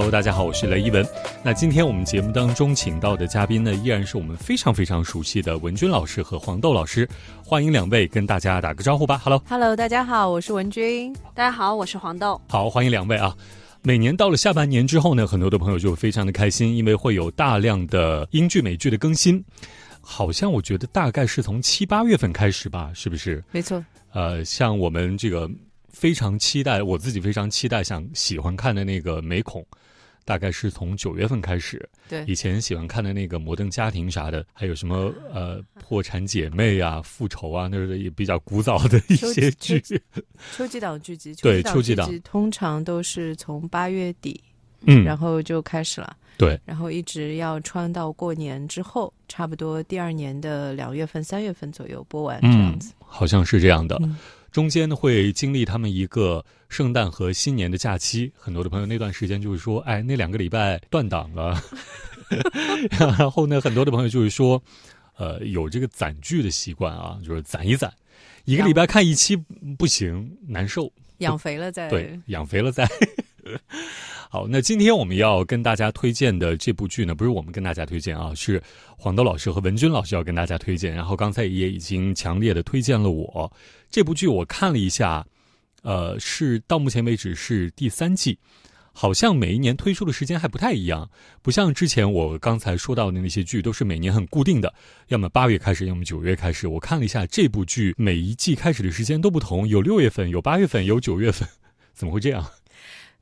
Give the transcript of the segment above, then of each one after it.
Hello，大家好，我是雷一文。那今天我们节目当中请到的嘉宾呢，依然是我们非常非常熟悉的文君老师和黄豆老师，欢迎两位跟大家打个招呼吧。Hello，Hello，大家好，我是文君。大家好，我是黄豆。好，欢迎两位啊。每年到了下半年之后呢，很多的朋友就非常的开心，因为会有大量的英剧美剧的更新。好像我觉得大概是从七八月份开始吧，是不是？没错。呃，像我们这个非常期待，我自己非常期待，想喜欢看的那个美恐。大概是从九月份开始，对以前喜欢看的那个《摩登家庭》啥的，还有什么呃《破产姐妹》啊，《复仇》啊，那是也比较古早的一些剧。秋季档剧集，对秋季档通常都是从八月底，嗯，然后就开始了，对，然后一直要穿到过年之后，差不多第二年的两月份、三月份左右播完这样子，好像是这样的。中间呢会经历他们一个圣诞和新年的假期，很多的朋友那段时间就是说，哎，那两个礼拜断档了。然后呢，很多的朋友就是说，呃，有这个攒剧的习惯啊，就是攒一攒，一个礼拜看一期不行，难受，养肥了再对，养肥了再。好，那今天我们要跟大家推荐的这部剧呢，不是我们跟大家推荐啊，是黄豆老师和文君老师要跟大家推荐。然后刚才也已经强烈的推荐了我这部剧，我看了一下，呃，是到目前为止是第三季，好像每一年推出的时间还不太一样，不像之前我刚才说到的那些剧都是每年很固定的，要么八月开始，要么九月开始。我看了一下这部剧，每一季开始的时间都不同，有六月份，有八月份，有九月份，怎么会这样？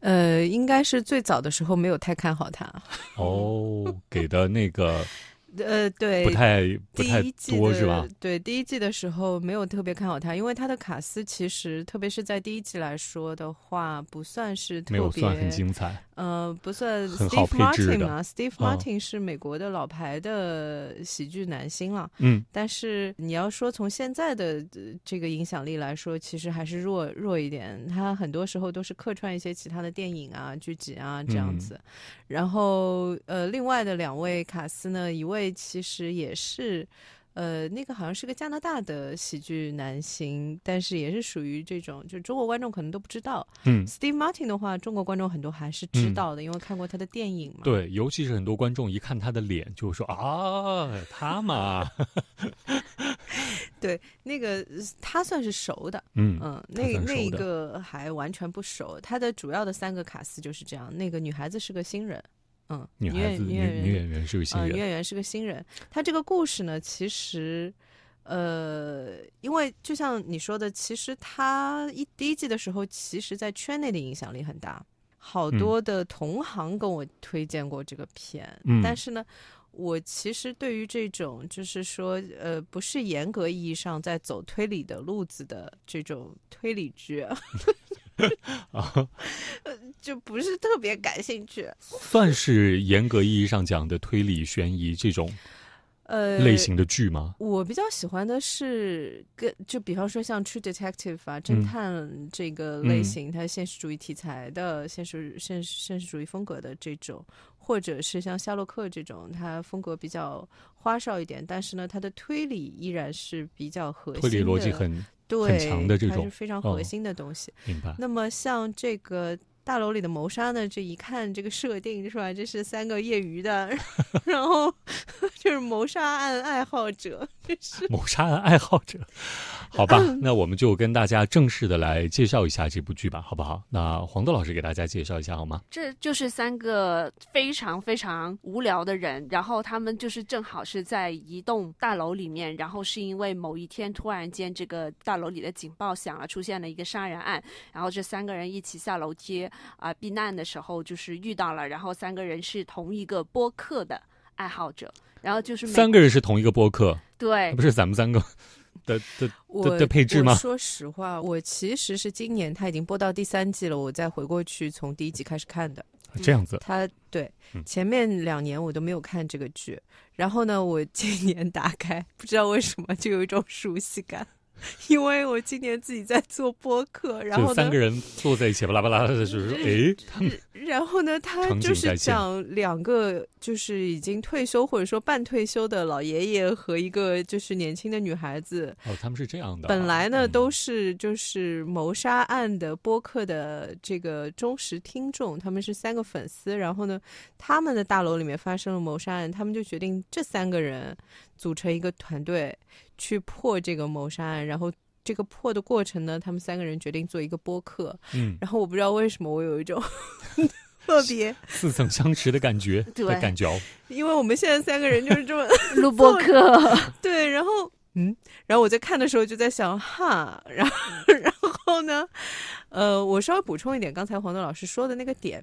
呃，应该是最早的时候没有太看好他。哦，给的那个。呃，对，不太不太多是吧？对，第一季的时候没有特别看好他，因为他的卡斯其实，特别是在第一季来说的话，不算是特别，没有算很精彩。呃，不算。Steve Martin 嘛，Steve Martin 是美国的老牌的喜剧男星了。嗯，但是你要说从现在的这个影响力来说，其实还是弱弱一点。他很多时候都是客串一些其他的电影啊、剧集啊这样子。然后，呃，另外的两位卡斯呢，一位其实也是，呃，那个好像是个加拿大的喜剧男星，但是也是属于这种，就中国观众可能都不知道。嗯，Steve Martin 的话，中国观众很多还是知道的，因为看过他的电影嘛。对，尤其是很多观众一看他的脸，就说啊，他嘛。对，那个他算是熟的。嗯嗯，那那个还完全不熟。他的主要的三个卡司就是这样。那个女孩子是个新人。嗯，女孩子女女演员是个新人，女演员是个新人。她这个故事呢，其实，呃，因为就像你说的，其实她一第一季的时候，其实在圈内的影响力很大，好多的同行跟我推荐过这个片。嗯，但是呢，我其实对于这种就是说，呃，不是严格意义上在走推理的路子的这种推理剧。啊，就不是特别感兴趣。算是严格意义上讲的推理悬疑这种，呃，类型的剧吗？我比较喜欢的是跟就比方说像 True Detective 啊，侦探这个类型，它现实主义题材的现实现实现实主义风格的这种，或者是像夏洛克这种，它风格比较花哨一点，但是呢，它的推理依然是比较核心，推理逻辑很。对，强的这种，是非常核心的东西。明白。那么像这个大楼里的谋杀呢？这一看这个设定是吧？这是三个业余的，然后 就是谋杀案爱好者，这是谋杀案爱好者。好吧，那我们就跟大家正式的来介绍一下这部剧吧，好不好？那黄豆老师给大家介绍一下好吗？这就是三个非常非常无聊的人，然后他们就是正好是在一栋大楼里面，然后是因为某一天突然间这个大楼里的警报响了，出现了一个杀人案，然后这三个人一起下楼梯啊避难的时候就是遇到了，然后三个人是同一个播客的爱好者，然后就是三个人是同一个播客，对，不是咱们三个。的的的配置吗？说实话，我其实是今年他已经播到第三季了，我再回过去从第一集开始看的。这样子，他对前面两年我都没有看这个剧，然后呢，我 今年打开，不知道为什么就有一种熟悉感。因为我今年自己在做播客，然后三个人坐在一起巴拉巴拉的，就是说，哎，他们。然后呢，他就是讲两个就是已经退休或者说半退休的老爷爷和一个就是年轻的女孩子。哦，他们是这样的。本来呢都是就是谋杀案的播客的这个忠实听众，他们是三个粉丝。然后呢，他们的大楼里面发生了谋杀案，他们就决定这三个人组成一个团队去破这个谋杀案，然后。这个破的过程呢，他们三个人决定做一个播客。嗯，然后我不知道为什么我有一种 特别似曾相识的感觉，对，感觉。因为我们现在三个人就是这么 录播客，对。然后，嗯，然后我在看的时候就在想，哈，然后，然后呢，呃，我稍微补充一点，刚才黄豆老师说的那个点。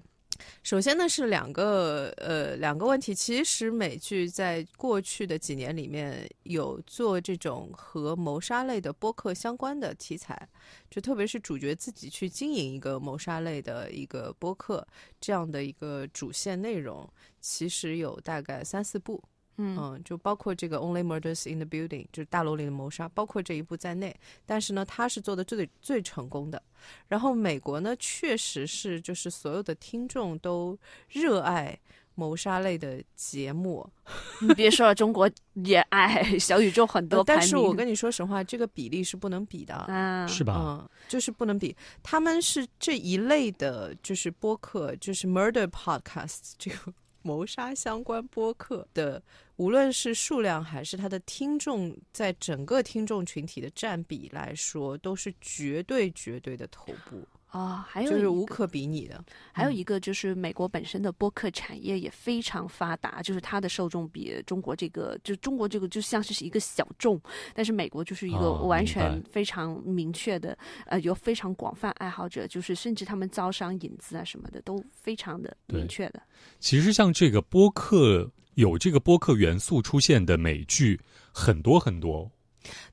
首先呢是两个呃两个问题，其实美剧在过去的几年里面有做这种和谋杀类的播客相关的题材，就特别是主角自己去经营一个谋杀类的一个播客这样的一个主线内容，其实有大概三四部。嗯，就包括这个《Only Murders in the Building》，就是大楼里的谋杀，包括这一部在内。但是呢，他是做的最最成功的。然后美国呢，确实是就是所有的听众都热爱谋杀类的节目。你别说了，中国也爱小宇宙很多。但是我跟你说实话，这个比例是不能比的啊，是吧？嗯，就是不能比。他们是这一类的，就是播客，就是 Murder Podcast 这个。谋杀相关播客的，无论是数量还是它的听众，在整个听众群体的占比来说，都是绝对绝对的头部。啊，还有就是无可比拟的。还有一个就是美国本身的播客产业也非常发达，就是它的受众比中国这个，就中国这个就像是一个小众，但是美国就是一个完全非常明确的，呃，有非常广泛爱好者，就是甚至他们招商引资啊什么的都非常的明确的。其实像这个播客有这个播客元素出现的美剧很多很多。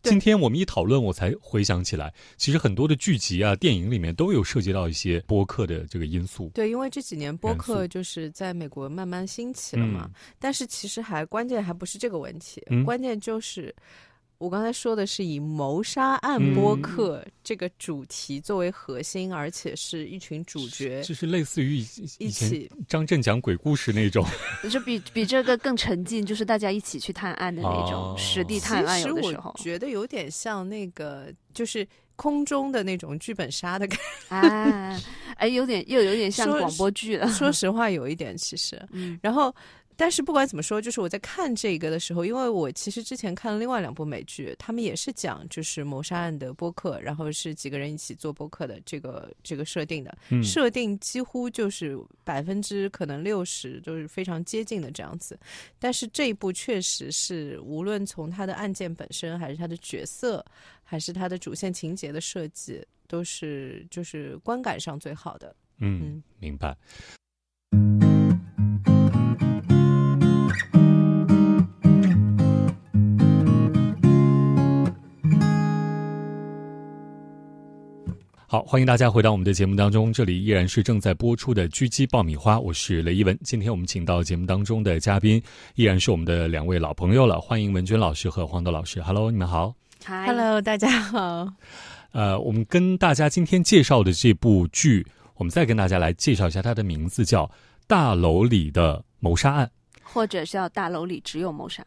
今天我们一讨论，我才回想起来，其实很多的剧集啊、电影里面都有涉及到一些播客的这个因素。对，因为这几年播客就是在美国慢慢兴起了嘛。但是其实还关键还不是这个问题，关键就是。我刚才说的是以谋杀案播客这个主题作为核心，而且是一群主角，就是类似于一起张震讲鬼故事那种，就比比这个更沉浸，就是大家一起去探案的那种实地探案。有的时候觉得有点像那个，就是空中的那种剧本杀的感觉。哎，哎，有点又有点像广播剧了。说实话，有一点其实，嗯，然后。但是不管怎么说，就是我在看这个的时候，因为我其实之前看了另外两部美剧，他们也是讲就是谋杀案的播客，然后是几个人一起做播客的这个这个设定的，设定几乎就是百分之可能六十都是非常接近的这样子。但是这一部确实是无论从他的案件本身，还是他的角色，还是他的主线情节的设计，都是就是观感上最好的。嗯，明白。好，欢迎大家回到我们的节目当中，这里依然是正在播出的《狙击爆米花》，我是雷一文。今天我们请到节目当中的嘉宾依然是我们的两位老朋友了，欢迎文娟老师和黄豆老师。Hello，你们好。Hello，大家好。呃，我们跟大家今天介绍的这部剧，我们再跟大家来介绍一下它的名字，叫《大楼里的谋杀案》，或者叫《大楼里只有谋杀》。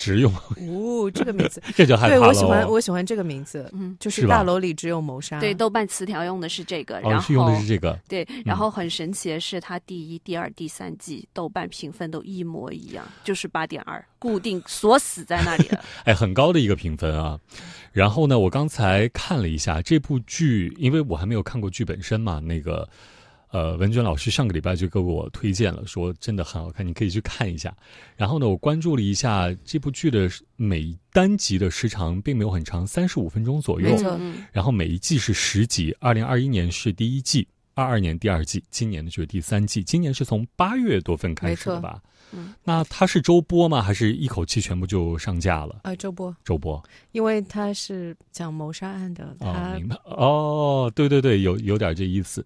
只用哦，这个名字 这就害怕了。对我喜欢，我喜欢这个名字，嗯，就是大楼里只有谋杀。对，豆瓣词条用的是这个，然后用的是这个。对，然后很神奇的是，它第一、第二、第三季豆瓣评分都一模一样，就是八点二，固定锁死在那里了。哎，很高的一个评分啊。然后呢，我刚才看了一下这部剧，因为我还没有看过剧本身嘛，那个。呃，文娟老师上个礼拜就给我推荐了，说真的很好看，你可以去看一下。然后呢，我关注了一下这部剧的每单集的时长并没有很长，三十五分钟左右。然后每一季是十集，二零二一年是第一季，二二年第二季，今年的就是第三季。今年是从八月多份开始的吧？嗯，那它是周播吗？还是一口气全部就上架了？呃，周播，周播，因为它是讲谋杀案的。哦，明白。哦，对对对，有有点这意思。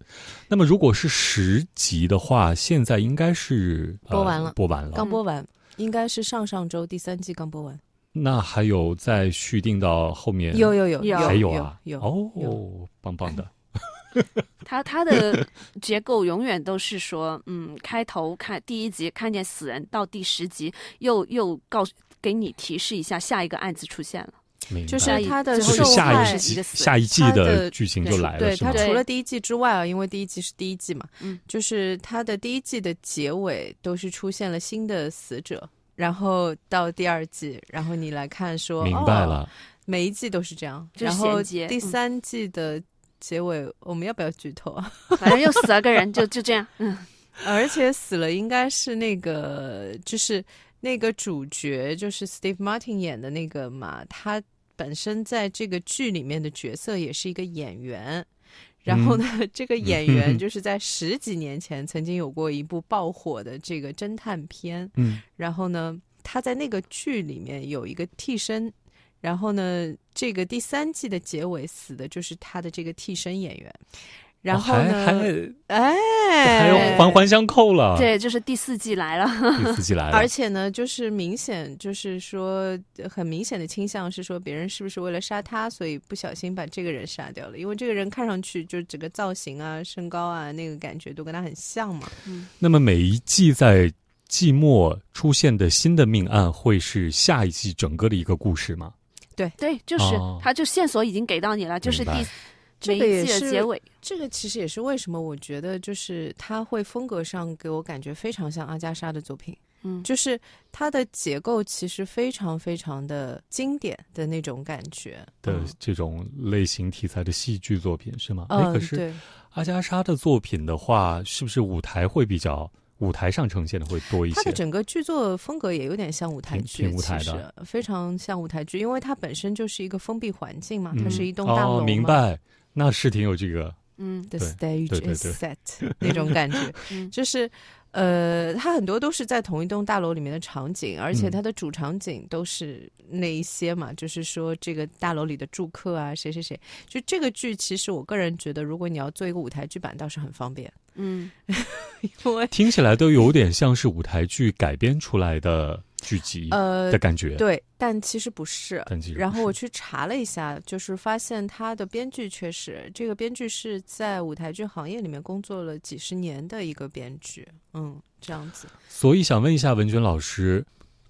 那么如果是十集的话，现在应该是播完了，播完了，刚播完，应该是上上周第三季刚播完。那还有再续订到后面？有有有有还有啊？有哦，棒棒的。它它的结构永远都是说，嗯，开头看第一集看见死人，到第十集又又告诉给你提示一下下一个案子出现了。就是他的受害下一季下一季的剧情就来了，对他除了第一季之外啊，因为第一季是第一季嘛，嗯，就是他的第一季的结尾都是出现了新的死者，然后到第二季，然后你来看说，明白了，每一季都是这样，然后第三季的结尾我们要不要剧透啊？反正又死了个人，就就这样，嗯，而且死了应该是那个就是那个主角就是 Steve Martin 演的那个嘛，他。本身在这个剧里面的角色也是一个演员，然后呢，这个演员就是在十几年前曾经有过一部爆火的这个侦探片，嗯，然后呢，他在那个剧里面有一个替身，然后呢，这个第三季的结尾死的就是他的这个替身演员。然后呢？哎，还有环环相扣了。对，就是第四季来了。第四季来了。而且呢，就是明显，就是说，很明显的倾向是说，别人是不是为了杀他，所以不小心把这个人杀掉了？因为这个人看上去就整个造型啊、身高啊，那个感觉都跟他很像嘛。嗯。那么每一季在季末出现的新的命案，会是下一季整个的一个故事吗？对对，就是，他就线索已经给到你了，就是第。这个也是结尾，这个其实也是为什么我觉得就是他会风格上给我感觉非常像阿加莎的作品，嗯，就是它的结构其实非常非常的经典的那种感觉。的这种类型题材的戏剧作品是吗？嗯，可是阿加莎的作品的话，是不是舞台会比较舞台上呈现的会多一些？它的整个剧作风格也有点像舞台剧，舞台的。非常像舞台剧，因为它本身就是一个封闭环境嘛，它是一栋大楼，明白。那是挺有这个，嗯，the stage is set 那种感觉，就是，呃，它很多都是在同一栋大楼里面的场景，而且它的主场景都是那一些嘛，就是说这个大楼里的住客啊，谁谁谁，就这个剧，其实我个人觉得，如果你要做一个舞台剧版，倒是很方便，嗯，因为听起来都有点像是舞台剧改编出来的。剧集呃的感觉对，但其实不是。但其实然后我去查了一下，就是发现他的编剧确实，这个编剧是在舞台剧行业里面工作了几十年的一个编剧。嗯，这样子。所以想问一下文娟老师，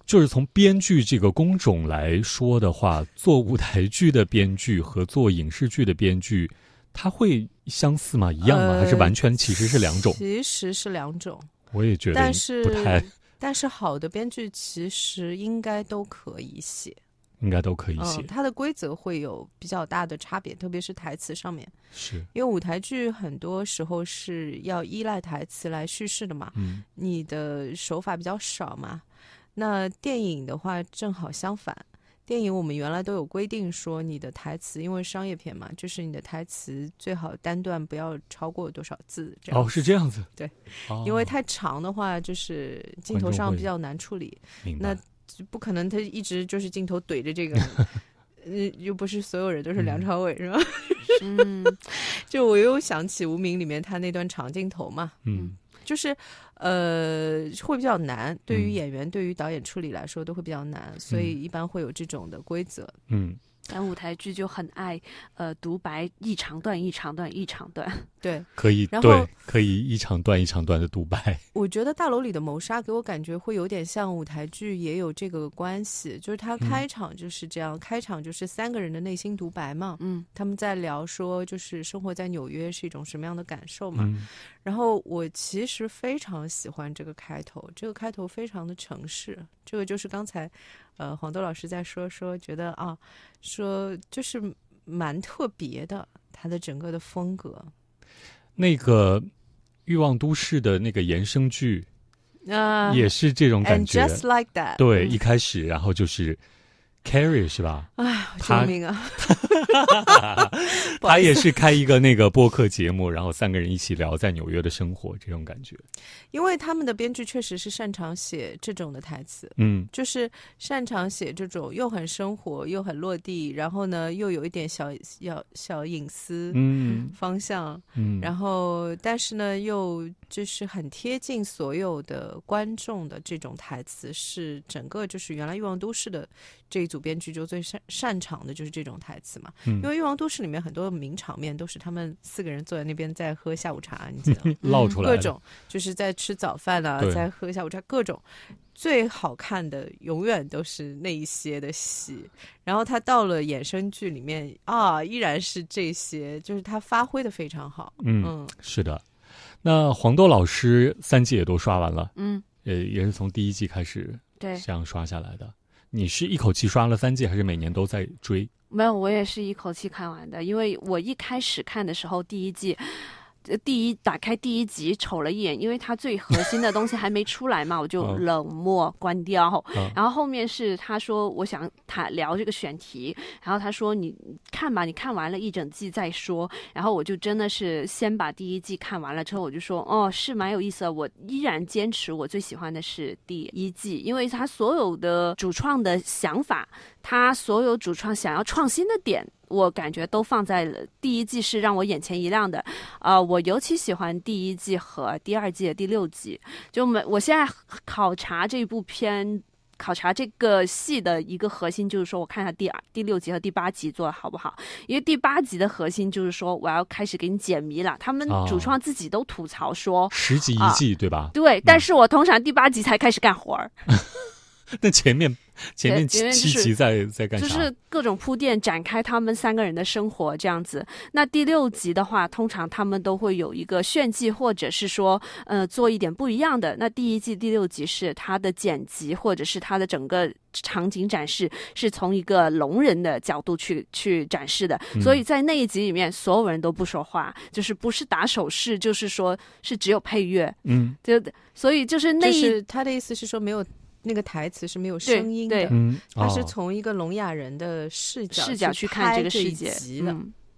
就是从编剧这个工种来说的话，做舞台剧的编剧和做影视剧的编剧，他会相似吗？一样吗？还是完全其实是两种？其实是两种。我也觉得，但是不太。但是好的编剧其实应该都可以写，应该都可以写。它的规则会有比较大的差别，特别是台词上面。是因为舞台剧很多时候是要依赖台词来叙事的嘛，嗯，你的手法比较少嘛。那电影的话正好相反。电影我们原来都有规定说，你的台词因为商业片嘛，就是你的台词最好单段不要超过多少字。这样哦，是这样子。对，因为太长的话，就是镜头上比较难处理。那不可能，他一直就是镜头怼着这个，嗯，又不是所有人都是梁朝伟，是吧？嗯，就我又想起《无名》里面他那段长镜头嘛。嗯。就是，呃，会比较难，对于演员、对于导演处理来说都会比较难，所以一般会有这种的规则。嗯。但舞台剧就很爱，呃，独白一长段一长段一长段，对，可以，对，可以一长段一长段的独白。我觉得大楼里的谋杀给我感觉会有点像舞台剧，也有这个关系，就是他开场就是这样，开场就是三个人的内心独白嘛，嗯，他们在聊说就是生活在纽约是一种什么样的感受嘛，然后我其实非常喜欢这个开头，这个开头非常的城市，这个就是刚才。呃，黄豆老师在说说，觉得啊，说就是蛮特别的，他的整个的风格。那个《欲望都市》的那个衍生剧，啊，也是这种感觉。Just like that。对，一开始，然后就是。Carrie 是吧？哎，救命啊！他也是开一个那个播客节目，然后三个人一起聊在纽约的生活，这种感觉。因为他们的编剧确实是擅长写这种的台词，嗯，就是擅长写这种又很生活又很落地，然后呢又有一点小小小隐私，嗯，方向，嗯，然后但是呢又就是很贴近所有的观众的这种台词，是整个就是原来欲望都市的这一组。组编剧就最擅擅长的就是这种台词嘛。因为《欲望都市》里面很多名场面都是他们四个人坐在那边在喝下午茶，你记得 唠出来各种就是在吃早饭啊，在喝下午茶，各种最好看的永远都是那一些的戏。然后他到了衍生剧里面啊，依然是这些，就是他发挥的非常好。嗯，是的。那黄豆老师三季也都刷完了，嗯，呃，也是从第一季开始。对，这样刷下来的，你是一口气刷了三季，还是每年都在追？没有，我也是一口气看完的，因为我一开始看的时候，第一季。第一打开第一集瞅了一眼，因为它最核心的东西还没出来嘛，我就冷漠关掉。然后后面是他说我想谈聊这个选题，然后他说你看吧，你看完了一整季再说。然后我就真的是先把第一季看完了之后，我就说哦是蛮有意思的。我依然坚持我最喜欢的是第一季，因为他所有的主创的想法，他所有主创想要创新的点。我感觉都放在了第一季是让我眼前一亮的，啊，我尤其喜欢第一季和第二季的第六集。就每，我现在考察这部片，考察这个戏的一个核心就是说，我看一下第二、第六集和第八集做的好不好。因为第八集的核心就是说，我要开始给你解谜了。他们主创自己都吐槽说，十集一季对吧？对，但是我通常第八集才开始干活儿。那前面。前面七集在在干啥？就是各种铺垫，展开他们三个人的生活这样子。那第六集的话，通常他们都会有一个炫技，或者是说，呃，做一点不一样的。那第一季第六集是他的剪辑，或者是他的整个场景展示，是从一个聋人的角度去去展示的。所以在那一集里面，所有人都不说话，就是不是打手势，就是说是只有配乐。嗯，就所以就是那是他的意思是说没有。那个台词是没有声音的，他是从一个聋哑人的视角视角去看这个世界的，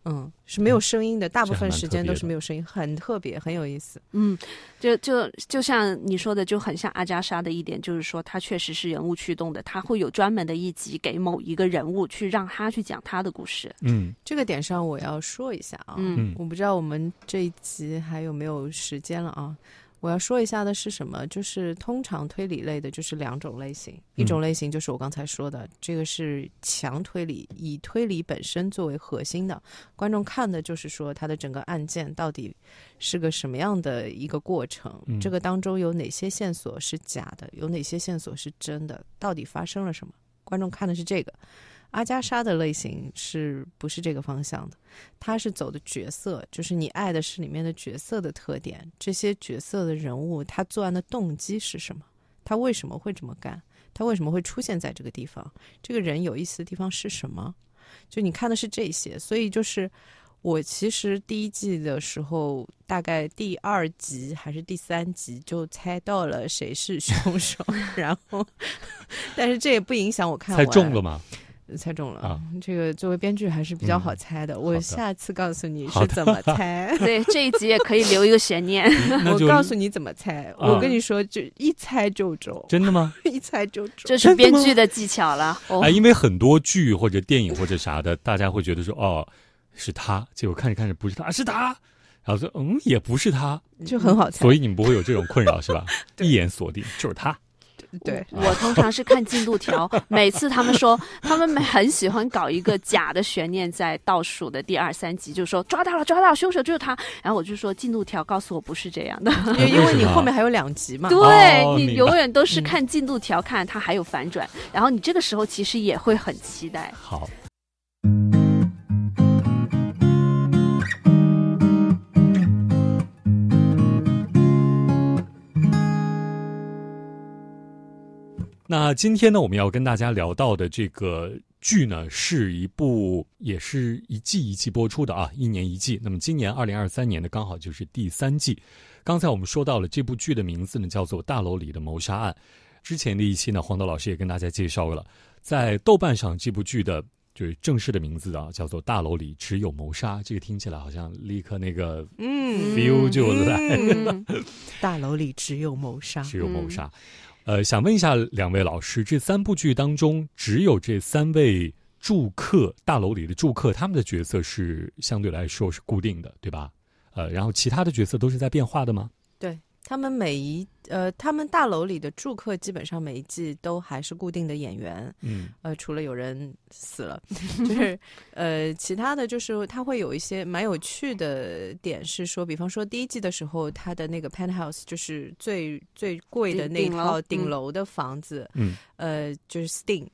嗯，是没有声音的，大部分时间都是没有声音，很特别，很有意思。嗯，就就就像你说的，就很像阿加莎的一点，就是说他确实是人物驱动的，他会有专门的一集给某一个人物去让他去讲他的故事。嗯，这个点上我要说一下啊，嗯，我不知道我们这一集还有没有时间了啊。我要说一下的是什么？就是通常推理类的，就是两种类型。一种类型就是我刚才说的，这个是强推理，以推理本身作为核心的。观众看的就是说，它的整个案件到底是个什么样的一个过程？这个当中有哪些线索是假的？有哪些线索是真的？到底发生了什么？观众看的是这个。阿加莎的类型是不是这个方向的？他是走的角色，就是你爱的是里面的角色的特点，这些角色的人物，他作案的动机是什么？他为什么会这么干？他为什么会出现在这个地方？这个人有意思的地方是什么？就你看的是这些，所以就是我其实第一季的时候，大概第二集还是第三集就猜到了谁是凶手，然后，但是这也不影响我看猜中了吗？猜中了啊！这个作为编剧还是比较好猜的。我下次告诉你是怎么猜。对，这一集也可以留一个悬念。我告诉你怎么猜。我跟你说，就一猜就中。真的吗？一猜就中，这是编剧的技巧了。哎，因为很多剧或者电影或者啥的，大家会觉得说，哦，是他，结果看着看着不是他，是他，然后说，嗯，也不是他，就很好猜。所以你们不会有这种困扰是吧？一眼锁定就是他。对我通常是看进度条，每次他们说他们很喜欢搞一个假的悬念，在倒数的第二三集，就说抓到了，抓到了，凶手就是他。然后我就说进度条告诉我不是这样的，因为你后面还有两集嘛。对你永远都是看进度条，看他还有反转，然后你这个时候其实也会很期待。好。那今天呢，我们要跟大家聊到的这个剧呢，是一部也是一季一季播出的啊，一年一季。那么今年二零二三年的刚好就是第三季。刚才我们说到了这部剧的名字呢，叫做《大楼里的谋杀案》。之前的一期呢，黄豆老师也跟大家介绍了，在豆瓣上这部剧的就是正式的名字啊，叫做《大楼里只有谋杀》。这个听起来好像立刻那个嗯 feel 就来了。大楼里只有谋杀，只有谋杀。呃，想问一下两位老师，这三部剧当中，只有这三位住客大楼里的住客，他们的角色是相对来说是固定的，对吧？呃，然后其他的角色都是在变化的吗？对，他们每一呃，他们大楼里的住客基本上每一季都还是固定的演员，嗯，呃，除了有人死了，就是呃，其他的就是他会有一些蛮有趣的点，是说，比方说第一季的时候，他的那个 penthouse 就是最最贵的那套顶楼的房子，嗯，呃，就是 Sting。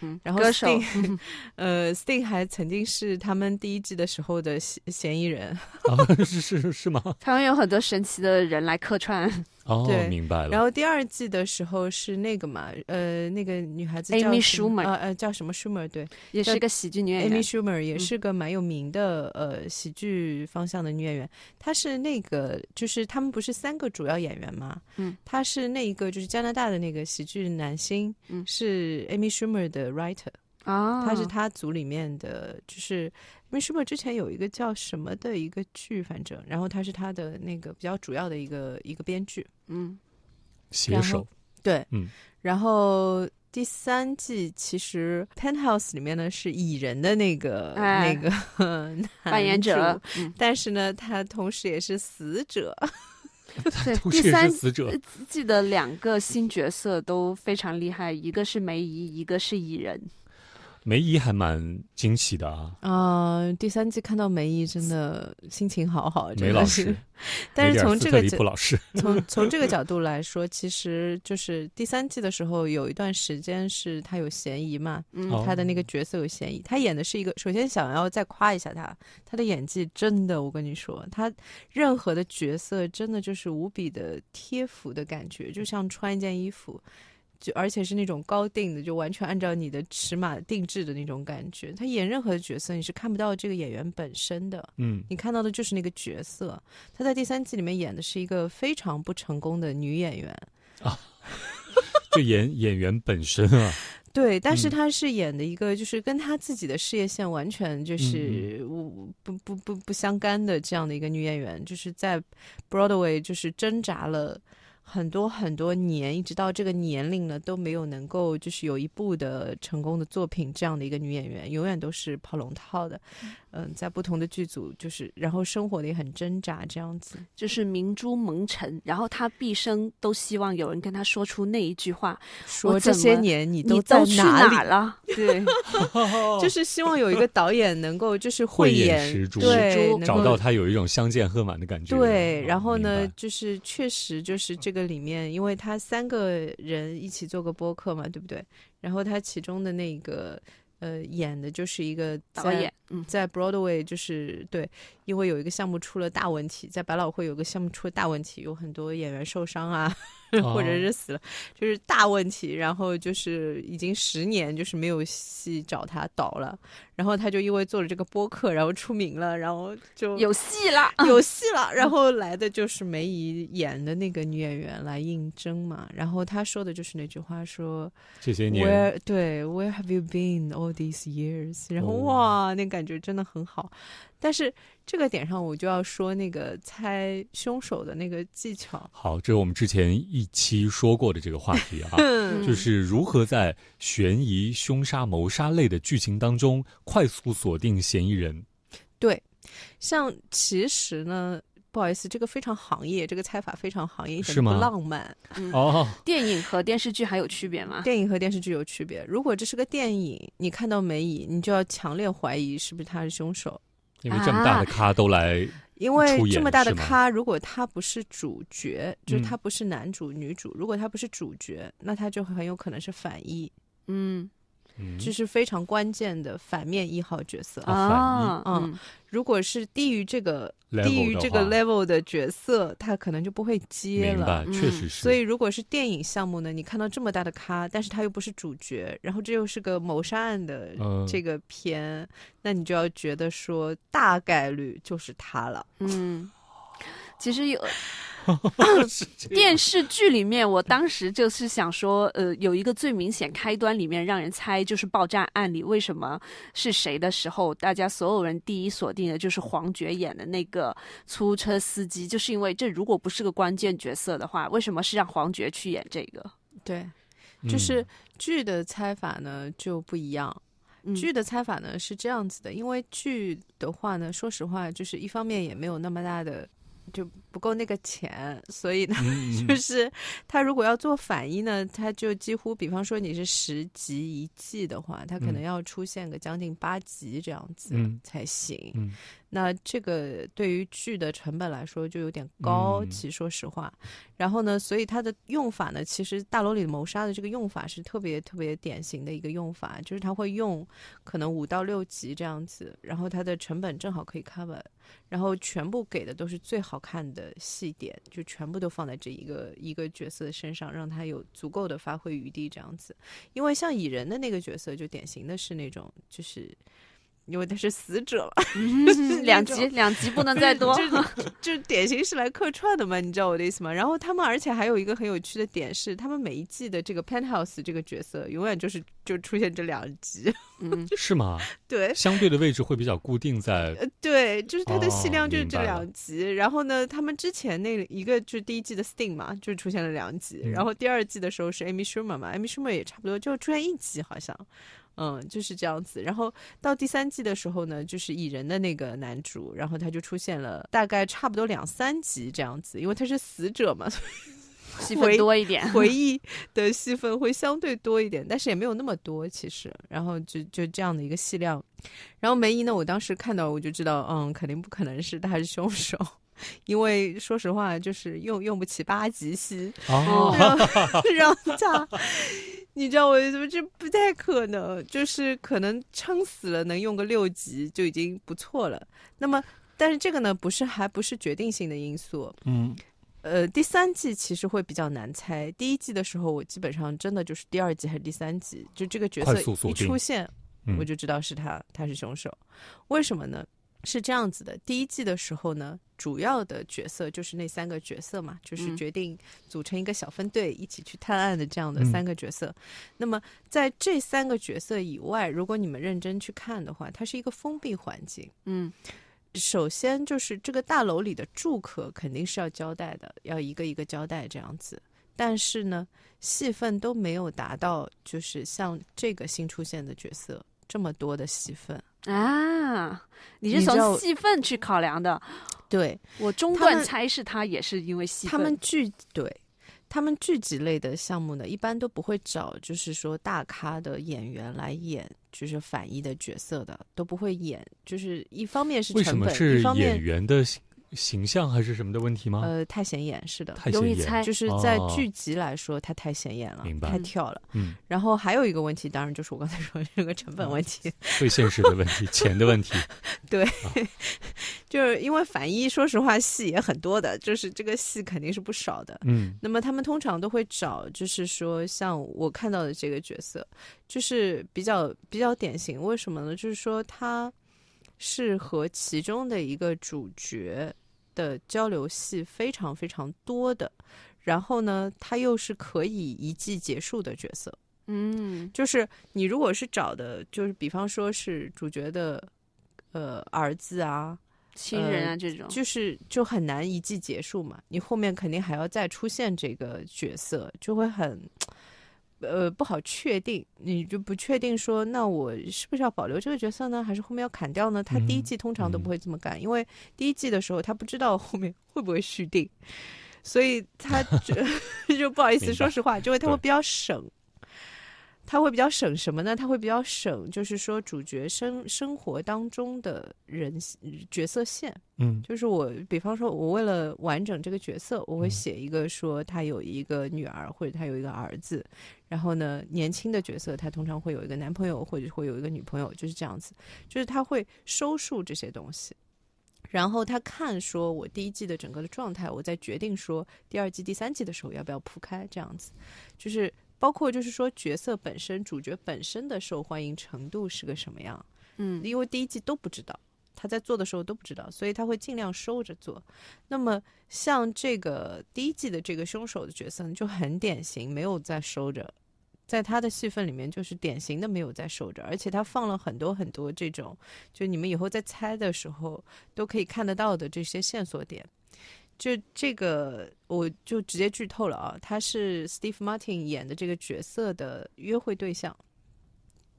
嗯，然后 Sting，呃，Sting 还曾经是他们第一季的时候的嫌嫌疑人 啊，是是是吗？他们有很多神奇的人来客串。哦，明白了。然后第二季的时候是那个嘛，呃，那个女孩子 Amy Schumer，呃呃，叫什么 Schumer？对，也是一个喜剧女演员。Amy Schumer 也是个蛮有名的呃喜剧方向的女演员。她是那个，就是他们不是三个主要演员嘛？嗯，她是那一个，就是加拿大的那个喜剧男星，嗯，是 Amy Schumer 的 writer。啊，他是他组里面的，就是因为舒默之前有一个叫什么的一个剧，反正，然后他是他的那个比较主要的一个一个编剧，嗯，写手，对，嗯，然后第三季其实 Penthouse 里面呢是蚁人的那个那个 扮演者，但是呢，他同时也是死者。对，第三季的两个新角色都非常厉害，一个是梅姨，一个是蚁人。梅姨还蛮惊喜的啊！啊，第三季看到梅姨真的心情好好。梅老师，但是从这个老师，从从这个角度来说，其实就是第三季的时候有一段时间是他有嫌疑嘛，嗯，他的那个角色有嫌疑。他演的是一个，首先想要再夸一下他，他的演技真的，我跟你说，他任何的角色真的就是无比的贴服的感觉，就像穿一件衣服。就而且是那种高定的，就完全按照你的尺码定制的那种感觉。他演任何的角色，你是看不到这个演员本身的，嗯，你看到的就是那个角色。他在第三季里面演的是一个非常不成功的女演员啊，就演演员本身啊，对，但是他是演的一个，就是跟他自己的事业线完全就是不不不不相干的这样的一个女演员，就是在 Broadway 就是挣扎了。很多很多年，一直到这个年龄了，都没有能够就是有一部的成功的作品，这样的一个女演员，永远都是跑龙套的。在不同的剧组，就是然后生活的也很挣扎，这样子，就是明珠蒙尘。然后他毕生都希望有人跟他说出那一句话：说这些年你都在哪里了？对，就 是希望有一个导演能够就是慧眼识珠，对，找到他有一种相见恨晚的感觉。对，然后呢，就是确实就是这个里面，因为他三个人一起做个播客嘛，对不对？然后他其中的那个。呃，演的就是一个导演，嗯在 Broadway 就是对，因为有一个项目出了大问题，在百老汇有个项目出了大问题，有很多演员受伤啊。或者是死了，就是大问题。然后就是已经十年就是没有戏找他导了，然后他就因为做了这个播客，然后出名了，然后就有戏了，有 戏了。然后来的就是梅姨演的那个女演员来应征嘛。然后他说的就是那句话，说这些年，Where 对，Where have you been all these years？然后哇，那感觉真的很好。但是这个点上，我就要说那个猜凶手的那个技巧。好，这是我们之前一期说过的这个话题啊，就是如何在悬疑、凶杀、谋杀类的剧情当中快速锁定嫌疑人。对，像其实呢，不好意思，这个非常行业，这个猜法非常行业，一点不浪漫。哦，电影和电视剧还有区别吗？电影和电视剧有区别。如果这是个电影，你看到梅姨，你就要强烈怀疑是不是他是凶手。因为这么大的咖都来，因为这么大的咖，如果他不是主角，就是他不是男主女主，如果他不是主角，那他就很有可能是反一，嗯，这是非常关键的反面一号角色啊，嗯。如果是低于这个低于这个 level 的角色，他可能就不会接了。确实是。所以，如果是电影项目呢，你看到这么大的咖，但是他又不是主角，然后这又是个谋杀案的这个片，那你就要觉得说大概率就是他了。嗯，其实有。电视剧里面，我当时就是想说，呃，有一个最明显开端，里面让人猜就是爆炸案里为什么是谁的时候，大家所有人第一锁定的就是黄觉演的那个出租车司机，就是因为这如果不是个关键角色的话，为什么是让黄觉去演这个？对，就是剧的猜法呢就不一样。剧的猜法呢是这样子的，因为剧的话呢，说实话，就是一方面也没有那么大的。就不够那个钱，所以呢，就是他如果要做反一呢，他就几乎，比方说你是十集一季的话，他可能要出现个将近八集这样子才行。那这个对于剧的成本来说就有点高，其实说实话。然后呢，所以它的用法呢，其实大楼里的谋杀的这个用法是特别特别典型的一个用法，就是他会用可能五到六集这样子，然后它的成本正好可以 cover，然后全部给的都是最好看的细点，就全部都放在这一个一个角色身上，让他有足够的发挥余地这样子。因为像蚁人的那个角色，就典型的是那种就是。因为他是死者了，两集两集不能再多，就就典型是来客串的嘛，你知道我的意思吗？然后他们而且还有一个很有趣的点是，他们每一季的这个 Penthouse 这个角色永远就是就出现这两集，嗯，是吗？对，相对的位置会比较固定在，对，就是他的戏量就是这两集。然后呢，他们之前那一个就是第一季的 Sting 嘛，就出现了两集，然后第二季的时候是 Amy Schumer 嘛，Amy Schumer 也差不多就出现一集好像。嗯，就是这样子。然后到第三季的时候呢，就是蚁人的那个男主，然后他就出现了大概差不多两三集这样子，因为他是死者嘛，戏份多一点，回忆的戏份会相对多一点，但是也没有那么多其实。然后就就这样的一个戏量。然后梅姨呢，我当时看到我就知道，嗯，肯定不可能是他是凶手，因为说实话就是用用不起八集戏，哦，让他。你知道我为什么？这不太可能，就是可能撑死了能用个六集就已经不错了。那么，但是这个呢，不是还不是决定性的因素。嗯，呃，第三季其实会比较难猜。第一季的时候，我基本上真的就是第二季还是第三季，就这个角色一出现，我就知道是他，他是凶手。为什么呢？是这样子的，第一季的时候呢，主要的角色就是那三个角色嘛，就是决定组成一个小分队一起去探案的这样的三个角色。那么在这三个角色以外，如果你们认真去看的话，它是一个封闭环境。嗯，首先就是这个大楼里的住客肯定是要交代的，要一个一个交代这样子。但是呢，戏份都没有达到，就是像这个新出现的角色这么多的戏份。啊，你是从戏份去考量的？对我中断猜是他也是因为戏份。他们剧对，他们剧集类的项目呢，一般都不会找就是说大咖的演员来演，就是反一的角色的，都不会演。就是一方面是成本，一方面演员的。形象还是什么的问题吗？呃，太显眼，是的，太容易猜。就是在剧集来说，它太显眼了，明白？太跳了。嗯。然后还有一个问题，当然就是我刚才说这个成本问题，最现实的问题，钱的问题。对，就是因为反一，说实话，戏也很多的，就是这个戏肯定是不少的。嗯。那么他们通常都会找，就是说像我看到的这个角色，就是比较比较典型。为什么呢？就是说他是和其中的一个主角。的交流戏非常非常多的，然后呢，他又是可以一季结束的角色，嗯，就是你如果是找的，就是比方说是主角的呃儿子啊、亲人啊这种，就是就很难一季结束嘛，你后面肯定还要再出现这个角色，就会很。呃，不好确定，你就不确定说，那我是不是要保留这个角色呢？还是后面要砍掉呢？他第一季通常都不会这么干，因为第一季的时候他不知道后面会不会续订，所以他就 就不好意思，说实话，就会他会比较省。他会比较省什么呢？他会比较省，就是说主角生生活当中的人角色线。嗯，就是我，比方说，我为了完整这个角色，我会写一个说他有一个女儿或者他有一个儿子，然后呢，年轻的角色他通常会有一个男朋友或者会有一个女朋友，就是这样子。就是他会收束这些东西，然后他看说我第一季的整个的状态，我再决定说第二季、第三季的时候要不要铺开这样子，就是。包括就是说角色本身、主角本身的受欢迎程度是个什么样？嗯，因为第一季都不知道，他在做的时候都不知道，所以他会尽量收着做。那么像这个第一季的这个凶手的角色就很典型，没有在收着，在他的戏份里面就是典型的没有在收着，而且他放了很多很多这种，就你们以后在猜的时候都可以看得到的这些线索点。就这个，我就直接剧透了啊！他是 Steve Martin 演的这个角色的约会对象。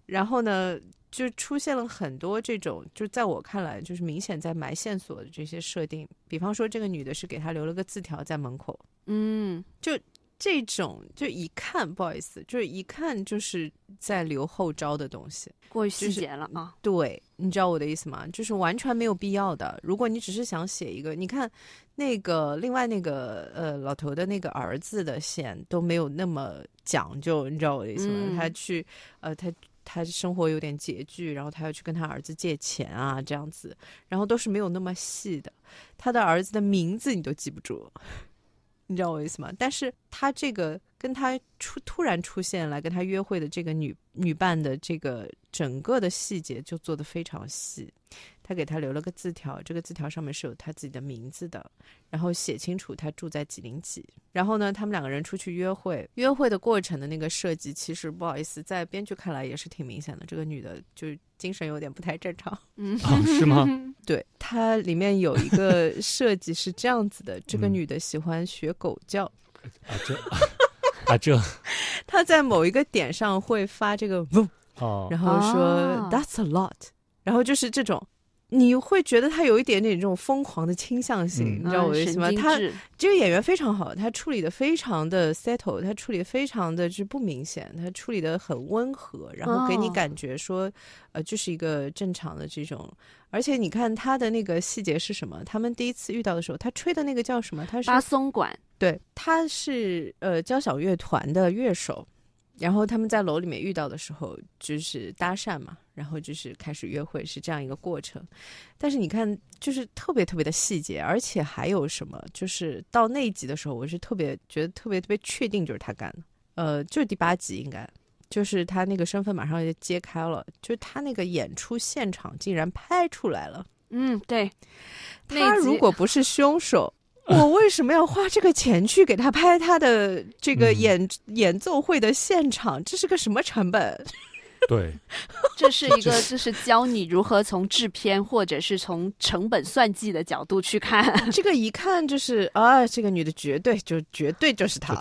然后呢，就出现了很多这种，就在我看来，就是明显在埋线索的这些设定。比方说，这个女的是给他留了个字条在门口，嗯，就这种，就一看不好意思，就是一看就是在留后招的东西，过于细节了啊。对，你知道我的意思吗？就是完全没有必要的。如果你只是想写一个，你看那个另外那个呃老头的那个儿子的线都没有那么讲究，你知道我的意思吗？他去呃他。他生活有点拮据，然后他要去跟他儿子借钱啊，这样子，然后都是没有那么细的。他的儿子的名字你都记不住，你知道我意思吗？但是他这个跟他出突然出现来跟他约会的这个女女伴的这个整个的细节就做的非常细。他给他留了个字条，这个字条上面是有他自己的名字的，然后写清楚他住在几零几。然后呢，他们两个人出去约会，约会的过程的那个设计，其实不好意思，在编剧看来也是挺明显的。这个女的就精神有点不太正常，嗯，是吗？对，它里面有一个设计是这样子的：这个女的喜欢学狗叫，啊这啊这，他在某一个点上会发这个嗡，哦，然后说 That's a lot，然后就是这种。你会觉得他有一点点这种疯狂的倾向性，你知道我的意思吗？他这个演员非常好，他处理的非常的 settle，他处理的非常的就不明显，他处理的很温和，然后给你感觉说，呃，就是一个正常的这种。而且你看他的那个细节是什么？他们第一次遇到的时候，他吹的那个叫什么？他是巴松管，对，他是呃交响乐团的乐手。然后他们在楼里面遇到的时候，就是搭讪嘛，然后就是开始约会，是这样一个过程。但是你看，就是特别特别的细节，而且还有什么？就是到那一集的时候，我是特别觉得特别特别确定，就是他干的。呃，就是第八集应该，就是他那个身份马上就揭开了，就是他那个演出现场竟然拍出来了。嗯，对，他如果不是凶手。我为什么要花这个钱去给他拍他的这个演演奏会的现场？这是个什么成本？对，这是一个，就是教你如何从制片或者是从成本算计的角度去看。这个一看就是啊，这个女的绝对就绝对就是她。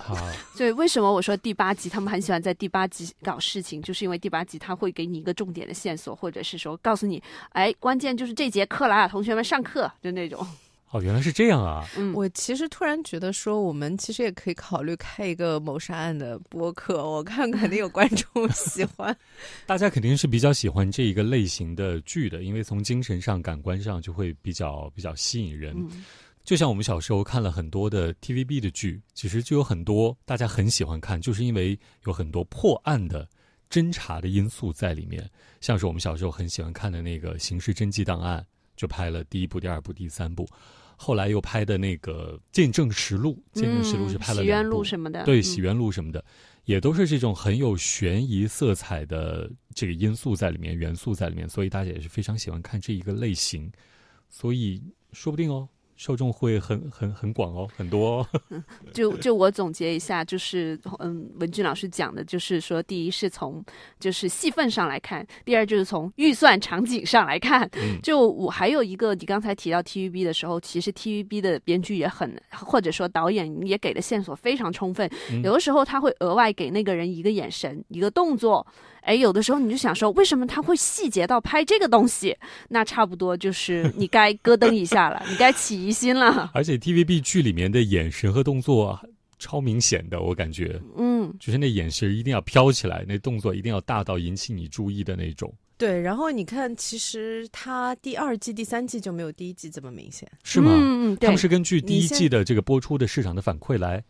对，为什么我说第八集他们很喜欢在第八集搞事情？就是因为第八集他会给你一个重点的线索，或者是说告诉你，哎，关键就是这节课了，同学们上课就那种。哦，原来是这样啊！嗯，我其实突然觉得说，我们其实也可以考虑开一个谋杀案的播客，我看肯定有观众喜欢。大家肯定是比较喜欢这一个类型的剧的，因为从精神上、感官上就会比较比较吸引人。就像我们小时候看了很多的 TVB 的剧，其实就有很多大家很喜欢看，就是因为有很多破案的侦查的因素在里面。像是我们小时候很喜欢看的那个《刑事侦缉档案》，就拍了第一部、第二部、第三部。后来又拍的那个《见证实录》，《见证实录》是拍了喜冤录什么的，对，《洗冤录》什么的，也都是这种很有悬疑色彩的这个因素在里面、元素在里面，所以大家也是非常喜欢看这一个类型，所以说不定哦。受众会很很很广哦，很多。就就我总结一下，就是嗯，文俊老师讲的，就是说，第一是从就是戏份上来看，第二就是从预算场景上来看。就我还有一个，你刚才提到 TVB 的时候，其实 TVB 的编剧也很，或者说导演也给的线索非常充分。有的时候他会额外给那个人一个眼神，一个动作。哎，有的时候你就想说，为什么他会细节到拍这个东西？那差不多就是你该咯噔一下了，你该起疑心了。而且 TVB 剧里面的眼神和动作超明显的，我感觉，嗯，就是那眼神一定要飘起来，那动作一定要大到引起你注意的那种。对，然后你看，其实他第二季、第三季就没有第一季这么明显，是吗？嗯，他们是根据第一季的这个播出的市场的反馈来。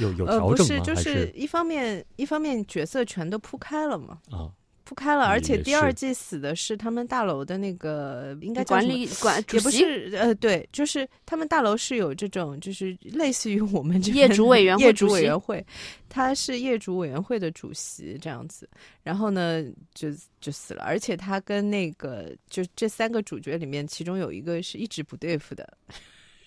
有有调整吗？还是一方面，一方面角色全都铺开了嘛？啊，铺开了，而且第二季死的是他们大楼的那个，应该管理管也不是呃，对，就是他们大楼是有这种，就是类似于我们这业主委员会，业主委员会，他是业主委员会的主席这样子，然后呢，就就死了，而且他跟那个就这三个主角里面，其中有一个是一直不对付的。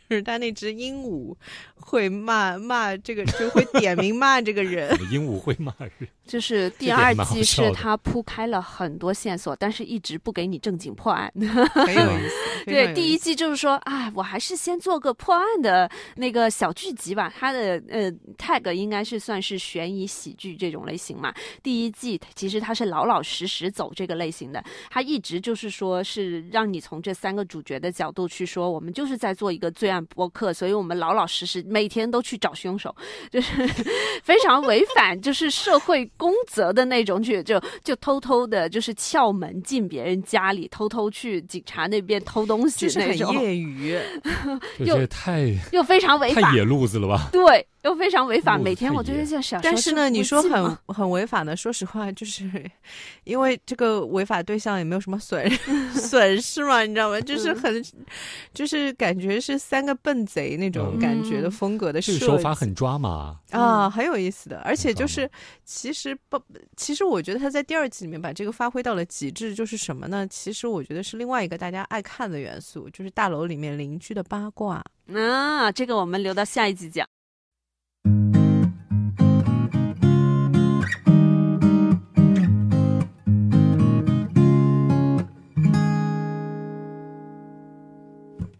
就是他那只鹦鹉会骂骂这个，就会点名骂这个人。鹦鹉会骂人，就是第二季是他铺开了很多线索，但是一直不给你正经破案，很有意思。对，第一季就是说，哎，我还是先做个破案的那个小剧集吧。他的呃 tag 应该是算是悬疑喜剧这种类型嘛。第一季其实他是老老实实走这个类型的，他一直就是说是让你从这三个主角的角度去说，我们就是在做一个罪案播客，所以我们老老实实每天都去找凶手，就是 非常违反就是社会公则的那种，去就就偷偷的，就是撬门进别人家里，偷偷去警察那边偷东。西，就是很业余，又太又非常违法，太野路子了吧？对。又非常违法，每天我就是在想。但是呢，你说很很违法呢？说实话，就是 因为这个违法对象也没有什么损 损失嘛，你知道吗？就是很，就是感觉是三个笨贼那种感觉的风格的设计，手法很抓马啊，很有意思的。而且就是其实不，其实我觉得他在第二季里面把这个发挥到了极致，就是什么呢？其实我觉得是另外一个大家爱看的元素，就是大楼里面邻居的八卦。啊，这个我们留到下一集讲。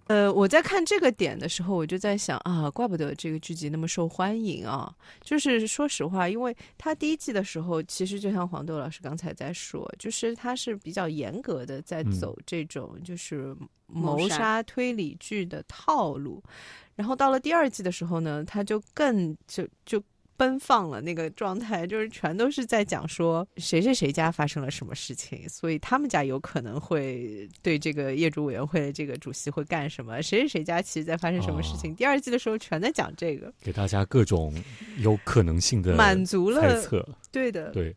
呃，我在看这个点的时候，我就在想啊，怪不得这个剧集那么受欢迎啊！就是说实话，因为它第一季的时候，其实就像黄豆老师刚才在说，就是它是比较严格的在走这种就是谋杀推理剧的套路，然后到了第二季的时候呢，它就更就就。奔放了那个状态，就是全都是在讲说谁谁谁家发生了什么事情，所以他们家有可能会对这个业主委员会的这个主席会干什么，谁谁谁家其实在发生什么事情。第二季的时候全在讲这个，给大家各种有可能性的满足了猜测。对的，对。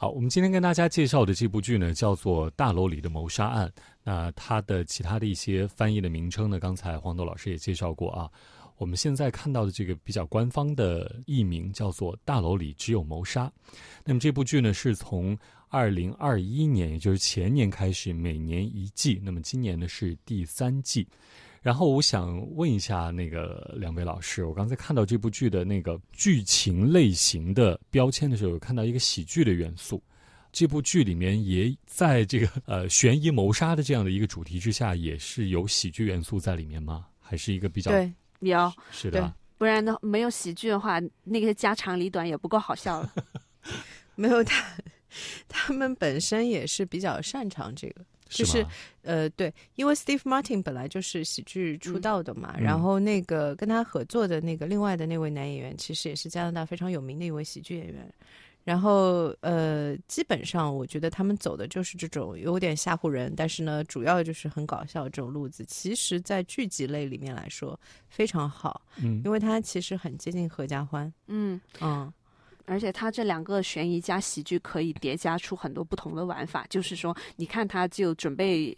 好，我们今天跟大家介绍的这部剧呢，叫做《大楼里的谋杀案》。那它的其他的一些翻译的名称呢，刚才黄豆老师也介绍过啊。我们现在看到的这个比较官方的译名叫做《大楼里只有谋杀》。那么这部剧呢，是从二零二一年，也就是前年开始，每年一季。那么今年呢是第三季。然后我想问一下那个两位老师，我刚才看到这部剧的那个剧情类型的标签的时候，有看到一个喜剧的元素。这部剧里面也在这个呃悬疑谋杀的这样的一个主题之下，也是有喜剧元素在里面吗？还是一个比较？有是的，不然呢？没有喜剧的话，那个家长里短也不够好笑了。没有他，他们本身也是比较擅长这个，就是呃，对，因为 Steve Martin 本来就是喜剧出道的嘛，然后那个跟他合作的那个另外的那位男演员，其实也是加拿大非常有名的一位喜剧演员。然后，呃，基本上我觉得他们走的就是这种有点吓唬人，但是呢，主要就是很搞笑这种路子。其实，在剧集类里面来说非常好，嗯，因为它其实很接近合家欢，嗯嗯，而且它这两个悬疑加喜剧可以叠加出很多不同的玩法，就是说，你看它就准备。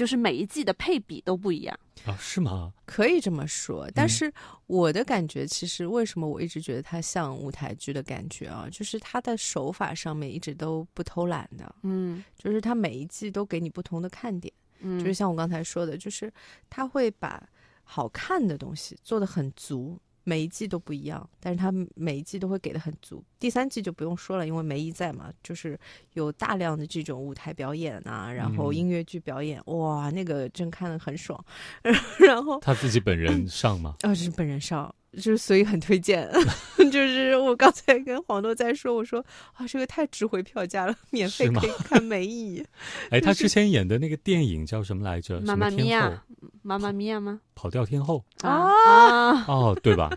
就是每一季的配比都不一样啊？是吗？可以这么说，但是我的感觉其实为什么我一直觉得它像舞台剧的感觉啊？就是它的手法上面一直都不偷懒的，嗯，就是它每一季都给你不同的看点，嗯，就是像我刚才说的，就是它会把好看的东西做的很足。每一季都不一样，但是他每一季都会给的很足。第三季就不用说了，因为梅姨在嘛，就是有大量的这种舞台表演啊，然后音乐剧表演，哇，那个真看的很爽。然后他自己本人上吗？啊，是本人上。就是所以很推荐，就是我刚才跟黄豆在说，我说啊，这个太值回票价了，免费可以看梅姨。哎，他之前演的那个电影叫什么来着？妈妈咪呀，妈妈咪呀吗？跑调天后啊，哦，对吧？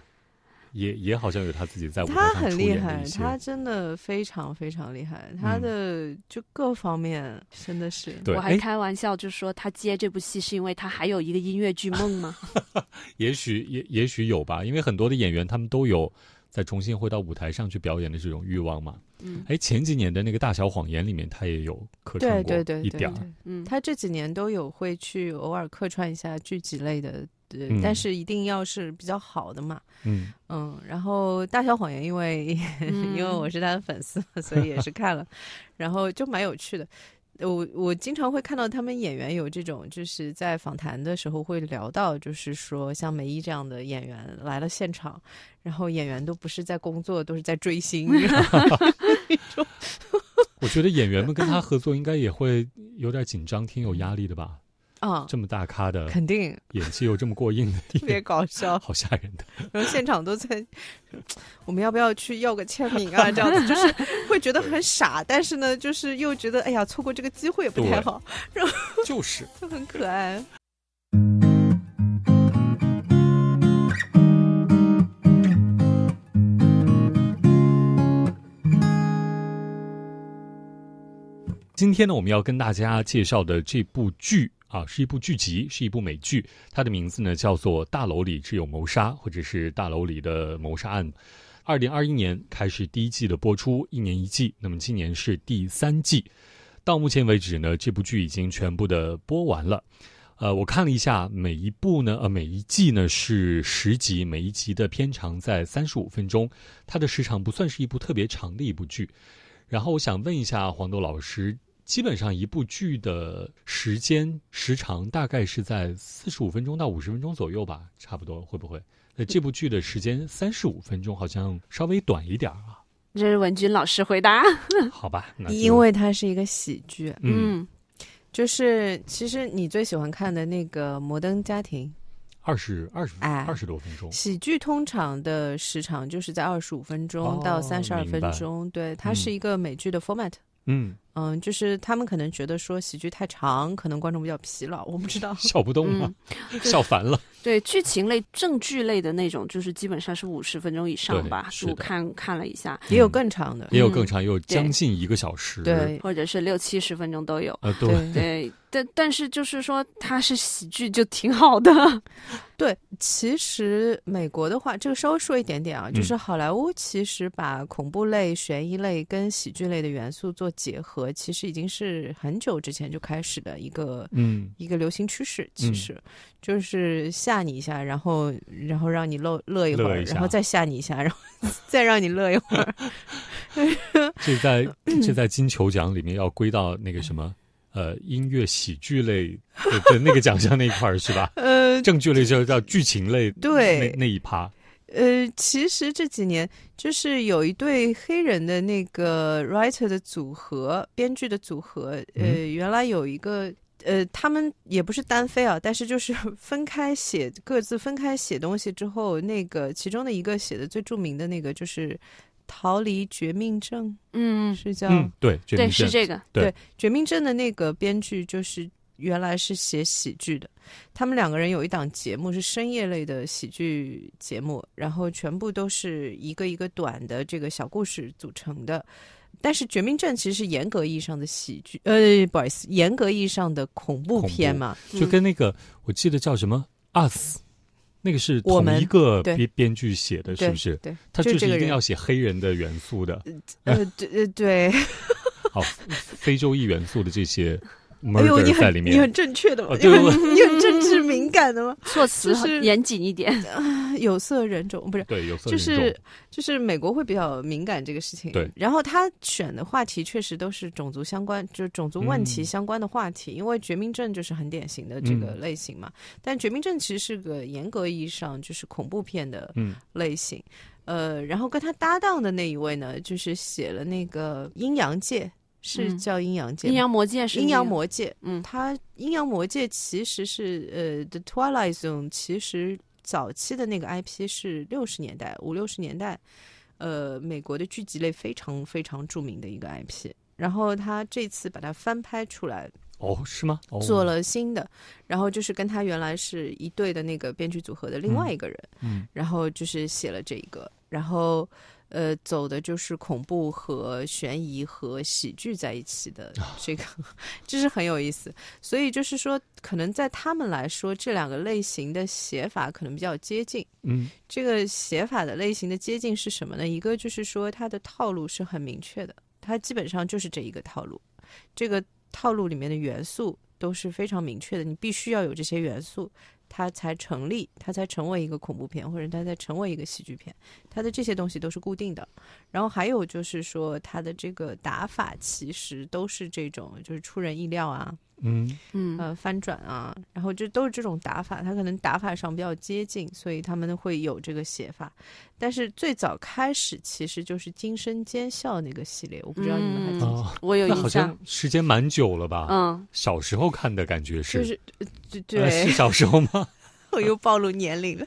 也也好像有他自己在舞台上他很厉害，他真的非常非常厉害，他的就各方面真的是。我还开玩笑就说他接这部戏是因为他还有一个音乐剧梦吗？也许也也许有吧，因为很多的演员他们都有再重新回到舞台上去表演的这种欲望嘛。嗯，哎，前几年的那个《大小谎言》里面他也有客串过一点儿。嗯，他这几年都有会去偶尔客串一下剧集类的。但是一定要是比较好的嘛，嗯嗯，然后《大小谎言》，因为 因为我是他的粉丝，所以也是看了，然后就蛮有趣的。我我经常会看到他们演员有这种，就是在访谈的时候会聊到，就是说像梅姨这样的演员来了现场，然后演员都不是在工作，都是在追星。我觉得演员们跟他 合作应该也会有点紧张，挺有压力的吧。啊，这么大咖的，肯定演技又这么过硬的，特别搞笑，好吓人的。然后现场都在，我们要不要去要个签名啊？这样子就是会觉得很傻，但是呢，就是又觉得哎呀，错过这个机会也不太好。然后就是就很可爱。今天呢，我们要跟大家介绍的这部剧啊，是一部剧集，是一部美剧。它的名字呢叫做《大楼里只有谋杀》，或者是《大楼里的谋杀案》。二零二一年开始第一季的播出，一年一季。那么今年是第三季。到目前为止呢，这部剧已经全部的播完了。呃，我看了一下，每一部呢，呃，每一季呢是十集，每一集的片长在三十五分钟。它的时长不算是一部特别长的一部剧。然后我想问一下黄豆老师。基本上一部剧的时间时长大概是在四十五分钟到五十分钟左右吧，差不多会不会？那这部剧的时间三十五分钟，好像稍微短一点啊。这是文君老师回答。好吧，因为它是一个喜剧。嗯，就是其实你最喜欢看的那个《摩登家庭》，二十二十哎二十多分钟。喜剧通常的时长就是在二十五分钟到三十二分钟，对，它是一个美剧的 format。嗯。嗯，就是他们可能觉得说喜剧太长，可能观众比较疲劳，我不知道笑不动了，笑烦了。对剧情类、正剧类的那种，就是基本上是五十分钟以上吧。我看看了一下，也有更长的，也有更长，也有将近一个小时，对，或者是六七十分钟都有。啊，对对，但但是就是说它是喜剧就挺好的。对，其实美国的话，这个稍微说一点点啊，就是好莱坞其实把恐怖类、悬疑类跟喜剧类的元素做结合。其实已经是很久之前就开始的一个，嗯，一个流行趋势。其实就是吓你一下，然后然后让你乐乐一会儿，然后再吓你一下，然后再让你乐一会儿。这在 这在金球奖里面要归到那个什么呃音乐喜剧类的那个奖项那一块儿是吧？呃，正剧类就叫剧情类，对那那一趴。呃，其实这几年就是有一对黑人的那个 writer 的组合，编剧的组合。呃，原来有一个，呃，他们也不是单飞啊，但是就是分开写，各自分开写东西之后，那个其中的一个写的最著名的那个就是《逃离绝命镇》，嗯，是叫对对是这个对《绝命镇》的那个编剧就是。原来是写喜剧的，他们两个人有一档节目是深夜类的喜剧节目，然后全部都是一个一个短的这个小故事组成的。但是《绝命镇》其实是严格意义上的喜剧，呃，不好意思，严格意义上的恐怖片嘛，就跟那个我记得叫什么《Us》，那个是同一个编编剧写的，是不是？对，他就是一定要写黑人的元素的，呃，对呃对，好，非洲裔元素的这些。哎呦，你很你很正确的吗？你 很政治敏感的吗？措辞是严谨一点。有色人种不是对有色人种，就是就是美国会比较敏感这个事情。对，然后他选的话题确实都是种族相关，就是种族问题相关的话题。因为《绝命镇》就是很典型的这个类型嘛。但《绝命镇》其实是个严格意义上就是恐怖片的类型。呃，然后跟他搭档的那一位呢，就是写了那个《阴阳界》。是叫阴阳界，阴阳魔界是阴阳魔界。嗯，它阴阳魔界其实是呃，The Twilight Zone，其实早期的那个 IP 是六十年代五六十年代，呃，美国的剧集类非常非常著名的一个 IP。然后他这次把它翻拍出来，哦，是吗？做了新的，然后就是跟他原来是一对的那个编剧组合的另外一个人，嗯，然后就是写了这一个，然后。呃，走的就是恐怖和悬疑和喜剧在一起的这个，就是很有意思。所以就是说，可能在他们来说，这两个类型的写法可能比较接近。嗯，这个写法的类型的接近是什么呢？一个就是说，它的套路是很明确的，它基本上就是这一个套路。这个套路里面的元素都是非常明确的，你必须要有这些元素。它才成立，它才成为一个恐怖片，或者它才成为一个喜剧片。它的这些东西都是固定的。然后还有就是说，它的这个打法其实都是这种，就是出人意料啊。嗯嗯呃翻转啊，然后就都是这种打法，他可能打法上比较接近，所以他们会有这个写法。但是最早开始其实就是《惊声尖笑》那个系列，我不知道你们还记不记得？我有印象，好像时间蛮久了吧？嗯，小时候看的感觉是，就是对，是小时候吗？我 又暴露年龄了。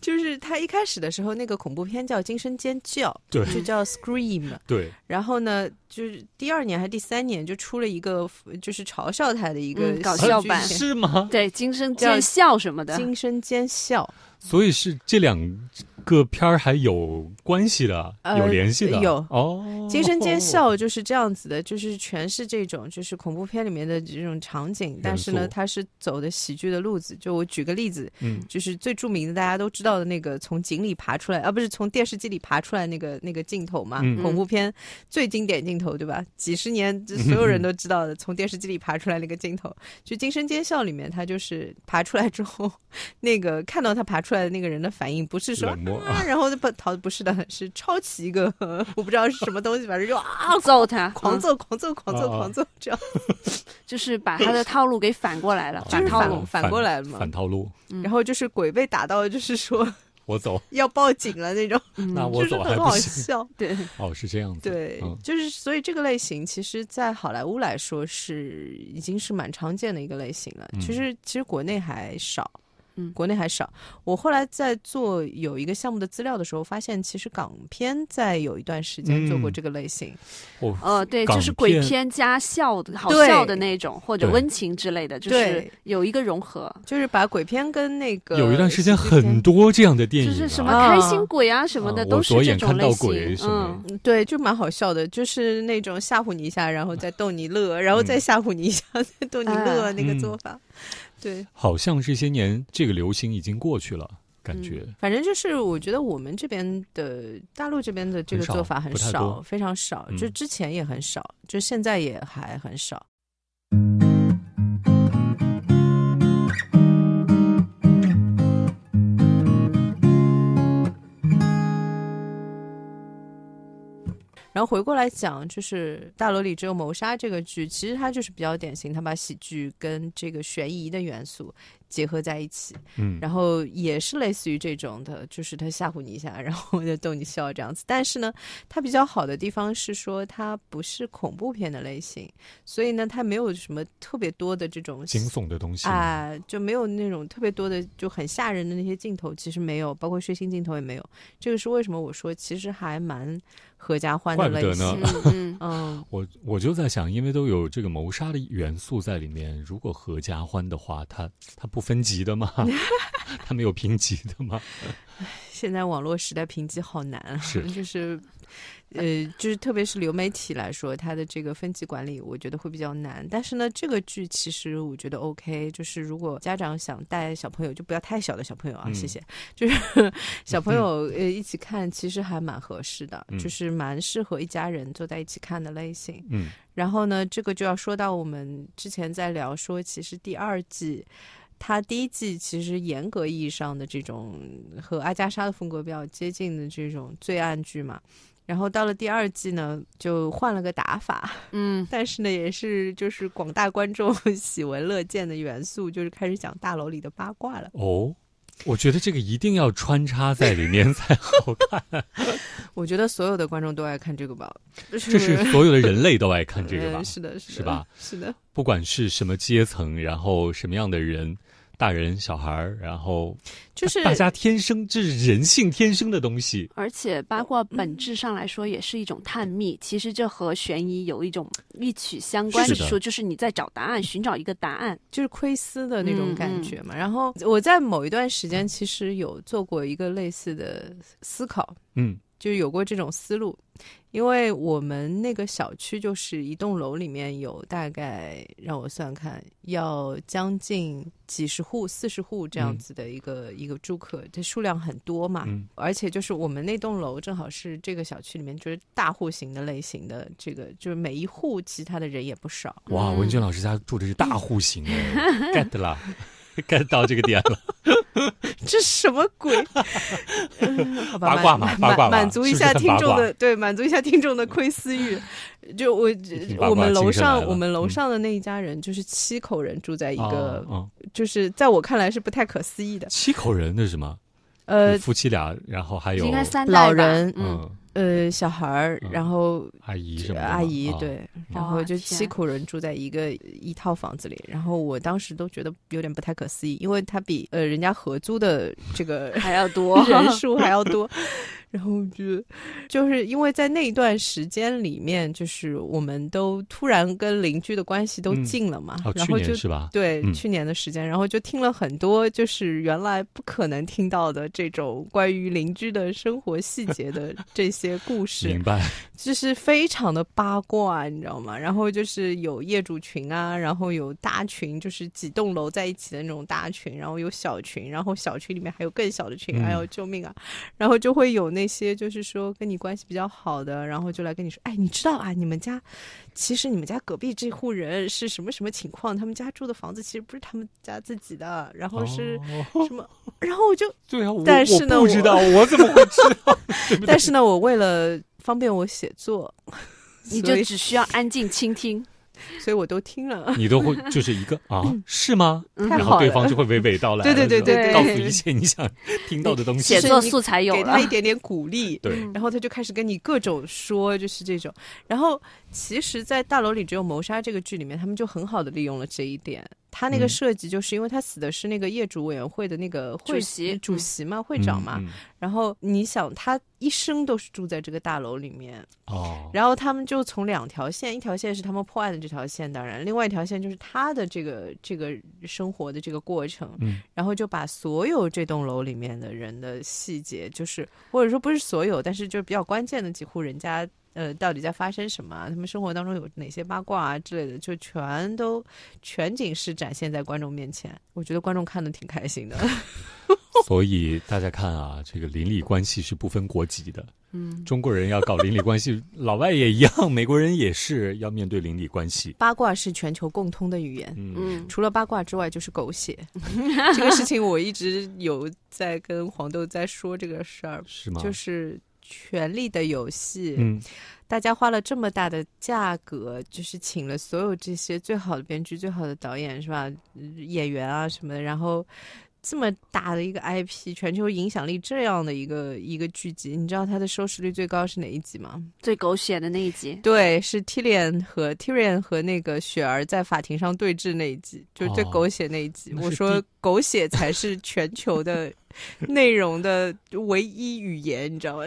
就是他一开始的时候，那个恐怖片叫《惊声尖叫》，对，就叫 Scream。对。然后呢，就是第二年还是第三年，就出了一个就是嘲笑他的一个搞笑版，是吗？对，惊声尖笑什么的，惊声尖笑。所以是这两个片儿还有关系的，有联系的。有哦，惊声尖笑就是这样子的，就是全是这种就是恐怖片里面的这种场景，但是呢，它是走的喜剧的路子。就我举个例子，嗯，就是最著名的大家都知道的那个从井里爬出来，啊，不是从电视机里爬出来那个那个镜头嘛，恐怖片最经典镜头，对吧？几十年所有人都知道的，从电视机里爬出来那个镜头，就惊声尖笑里面，他就是爬出来之后，那个看到他爬。出来的那个人的反应不是说啊，然后就不逃，不是的，是抄起一个 我不知道是什么东西，反正就啊 揍他，狂揍，狂揍，狂揍，狂揍，这样就是把他的套路给反过来了，反套路反过来了嘛，反套路。然后就是鬼被打到，就是说我走要报警了那种，那我走很好笑，对，哦是这样子，对，就是所以这个类型其实，在好莱坞来说是已经是蛮常见的一个类型了，其实其实国内还少。嗯，国内还少。我后来在做有一个项目的资料的时候，发现其实港片在有一段时间做过这个类型。哦，呃，对，就是鬼片加笑的好笑的那种，或者温情之类的，就是有一个融合，就是把鬼片跟那个有一段时间很多这样的电影，就是什么开心鬼啊什么的，都是这种类型。嗯，对，就蛮好笑的，就是那种吓唬你一下，然后再逗你乐，然后再吓唬你一下，再逗你乐那个做法。对，好像这些年这个流行已经过去了，感觉。反正就是，我觉得我们这边的大陆这边的这个做法很少，非常少。就之前也很少，就现在也还很少。然后回过来讲，就是《大楼里只有谋杀》这个剧，其实它就是比较典型，它把喜剧跟这个悬疑的元素。结合在一起，嗯，然后也是类似于这种的，就是他吓唬你一下，然后就逗你笑这样子。但是呢，它比较好的地方是说它不是恐怖片的类型，所以呢，它没有什么特别多的这种惊悚的东西啊，就没有那种特别多的就很吓人的那些镜头，其实没有，包括血腥镜头也没有。这个是为什么？我说其实还蛮合家欢的类型。嗯 嗯，我我就在想，因为都有这个谋杀的元素在里面，如果合家欢的话，它它不。分级的吗？他没有评级的吗？现在网络时代评级好难啊！是，就是，呃，就是特别是流媒体来说，它的这个分级管理，我觉得会比较难。但是呢，这个剧其实我觉得 OK，就是如果家长想带小朋友，就不要太小的小朋友啊，谢谢。就是小朋友呃一起看，其实还蛮合适的，就是蛮适合一家人坐在一起看的类型。嗯，然后呢，这个就要说到我们之前在聊说，其实第二季。它第一季其实严格意义上的这种和阿加莎的风格比较接近的这种罪案剧嘛，然后到了第二季呢，就换了个打法，嗯，但是呢，也是就是广大观众 喜闻乐见的元素，就是开始讲大楼里的八卦了。哦，我觉得这个一定要穿插在里面 才好看。我觉得所有的观众都爱看这个吧，这是所有的人类都爱看这个吧？是的，是是吧？是的，不管是什么阶层，然后什么样的人。大人、小孩儿，然后就是大家天生这是人性天生的东西。而且八卦本质上来说也是一种探秘，其实这和悬疑有一种异曲相关的说，就是你在找答案，寻找一个答案，就是窥私的那种感觉嘛。然后我在某一段时间其实有做过一个类似的思考，嗯。就有过这种思路，因为我们那个小区就是一栋楼里面有大概让我算看，要将近几十户、四十户这样子的一个一个住客，这数量很多嘛。而且就是我们那栋楼正好是这个小区里面就是大户型的类型的，这个就是每一户其他的人也不少。哇，文娟老师家住的是大户型，get 了。该到这个点了。这什么鬼？八卦嘛，八卦满足一下听众的对，满足一下听众的窥私欲。就我我们楼上我们楼上的那一家人，就是七口人住在一个，就是在我看来是不太可思议的。七口人那是什么？呃，夫妻俩，然后还有应该三老人，嗯。呃，小孩儿，然后阿姨什么阿姨对，然后就七口人住在一个一套房子里，然后我当时都觉得有点不太可思议，因为他比呃人家合租的这个还要多人数还要多。然后就就是因为在那一段时间里面，就是我们都突然跟邻居的关系都近了嘛，然后就是吧？对，去年的时间，然后就听了很多就是原来不可能听到的这种关于邻居的生活细节的 这些故事，明白？就是非常的八卦，你知道吗？然后就是有业主群啊，然后有大群，就是几栋楼在一起的那种大群，然后有小群，然后小群里面还有更小的群，哎呦救命啊！然后就会有那。那些就是说跟你关系比较好的，然后就来跟你说，哎，你知道啊，你们家其实你们家隔壁这户人是什么什么情况？他们家住的房子其实不是他们家自己的，然后是什么？然后我就对啊，但是呢，我不知道，我怎么会知道？但是呢，我为了方便我写作，你就只需要安静倾听。所以我都听了，你都会就是一个啊，是吗？然后对方就会娓娓道来，对对对对，告诉一切你想听到的东西。写作素材有给他一点点鼓励，对，然后他就开始跟你各种说，就是这种。然后其实，在大楼里只有谋杀这个剧里面，他们就很好的利用了这一点。他那个设计就是因为他死的是那个业主委员会的那个会席主席嘛，会长嘛。然后你想，他一生都是住在这个大楼里面哦。然后他们就从两条线，一条线是他们破案的这条线，当然，另外一条线就是他的这个这个生活的这个过程。嗯。然后就把所有这栋楼里面的人的细节，就是或者说不是所有，但是就是比较关键的几户人家。呃，到底在发生什么？他们生活当中有哪些八卦啊之类的，就全都全景式展现在观众面前。我觉得观众看的挺开心的。所以大家看啊，这个邻里关系是不分国籍的。嗯，中国人要搞邻里关系，老外也一样，美国人也是要面对邻里关系。八卦是全球共通的语言。嗯，除了八卦之外，就是狗血。这个事情我一直有在跟黄豆在说这个事儿。是吗？就是。权力的游戏，嗯，大家花了这么大的价格，就是请了所有这些最好的编剧、最好的导演，是吧？演员啊什么的，然后。这么大的一个 IP，全球影响力这样的一个一个剧集，你知道它的收视率最高是哪一集吗？最狗血的那一集。对，是 Tyrion 和 Tyrion 和那个雪儿在法庭上对峙那一集，就是最狗血那一集。我说狗血才是全球的 内容的唯一语言，你知道吗？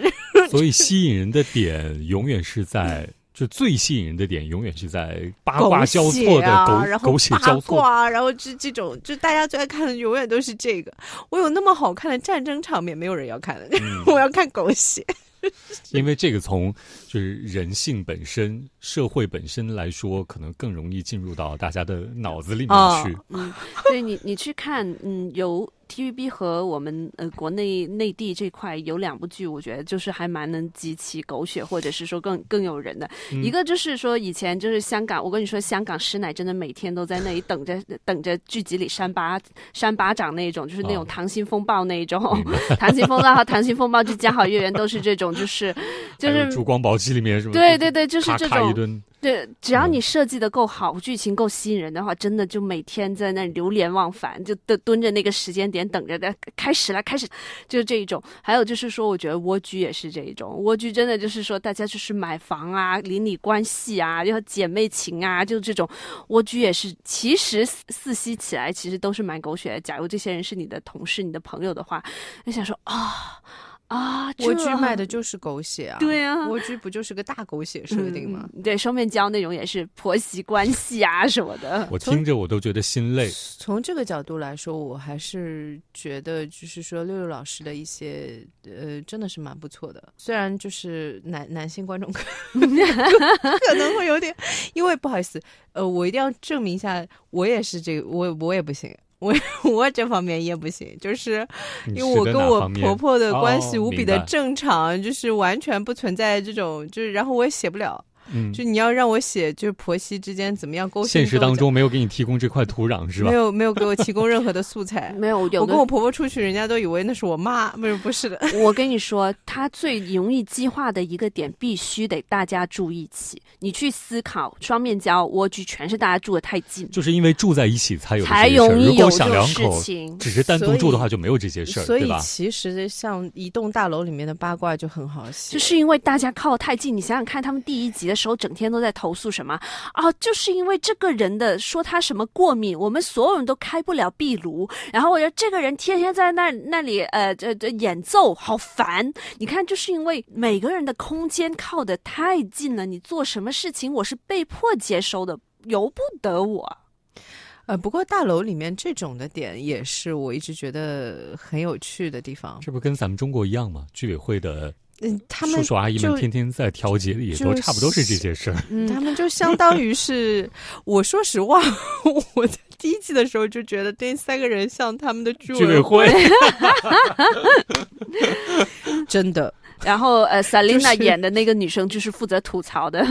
所以吸引人的点永远是在。就最吸引人的点，永远是在八卦交错的狗狗血交错，然后这这种，就大家最爱看的，永远都是这个。我有那么好看的战争场面，没有人要看的，我要看狗血。因为这个从就是人性本身、社会本身来说，可能更容易进入到大家的脑子里面去。嗯，对你，你去看，嗯，有。TVB 和我们呃国内内地这块有两部剧，我觉得就是还蛮能激起狗血，或者是说更更有人的。一个就是说以前就是香港，我跟你说香港师奶真的每天都在那里等着等着剧集里扇巴扇巴掌那种，就是那种《溏 心风暴》那一种，《溏心风暴》和《溏心风暴之家好月圆》都是这种，就是就是《烛光宝气》里面是吗？对对对，就是这种。一顿。对，只要你设计的够好，剧情够吸引人的话，真的就每天在那流连忘返，就蹲蹲着那个时间点等着的开始了，开始就是这一种。还有就是说，我觉得蜗居也是这一种，蜗居真的就是说，大家就是买房啊、邻里关系啊、要姐妹情啊，就这种蜗居也是。其实四吸起来其实都是蛮狗血的。假如这些人是你的同事、你的朋友的话，就想说啊。啊，蜗居卖的就是狗血啊！对啊，蜗居不就是个大狗血设定吗？对，双面胶那种也是婆媳关系啊什么的。我听着我都觉得心累。从这个角度来说，我还是觉得就是说六六老师的一些呃，真的是蛮不错的。虽然就是男男性观众 可能会有点，因为不好意思，呃，我一定要证明一下，我也是这个，我我也不行。我 我这方面也不行，就是因为我跟我婆婆的？关系无比的正常，就是完全不存在这种，就是然后我也写不了，嗯，就你要让我写，就是婆媳之间怎么样沟通。现实当中没有给你提供这块土壤是吧？没有，没有给我提供任何的素材。没有，我跟我婆婆出去，人家都以为那是我妈，不是不是的。我跟你说，她最容易激化的一个点，必须得大家住一起。你去思考，双面胶蜗居全是大家住的太近，就是因为住在一起才有才容易有这种事情。只是单独住的话就没有这些事儿，所以其实像一栋大楼里面的八卦就很好写，就是因为大家靠太近。你想想看，他们第一集的时候整天都在投诉什么啊？就是因为这个人的说他什么过敏，我们所有人都开不了壁炉。然后我觉得这个人天天在那那里呃这这演奏，好烦。你看，就是因为每个人的空间靠得太近了，你做什么事情我是被迫接收的，由不得我。呃，不过大楼里面这种的点也是我一直觉得很有趣的地方。这不跟咱们中国一样吗？居委会的嗯，他们叔叔阿姨们天天在调节，也都差不多是这些事儿。他们就相当于是，我说实话，我在第一季的时候就觉得这三个人像他们的居委会，真的。然后呃，Selina 演的那个女生就是负责吐槽的，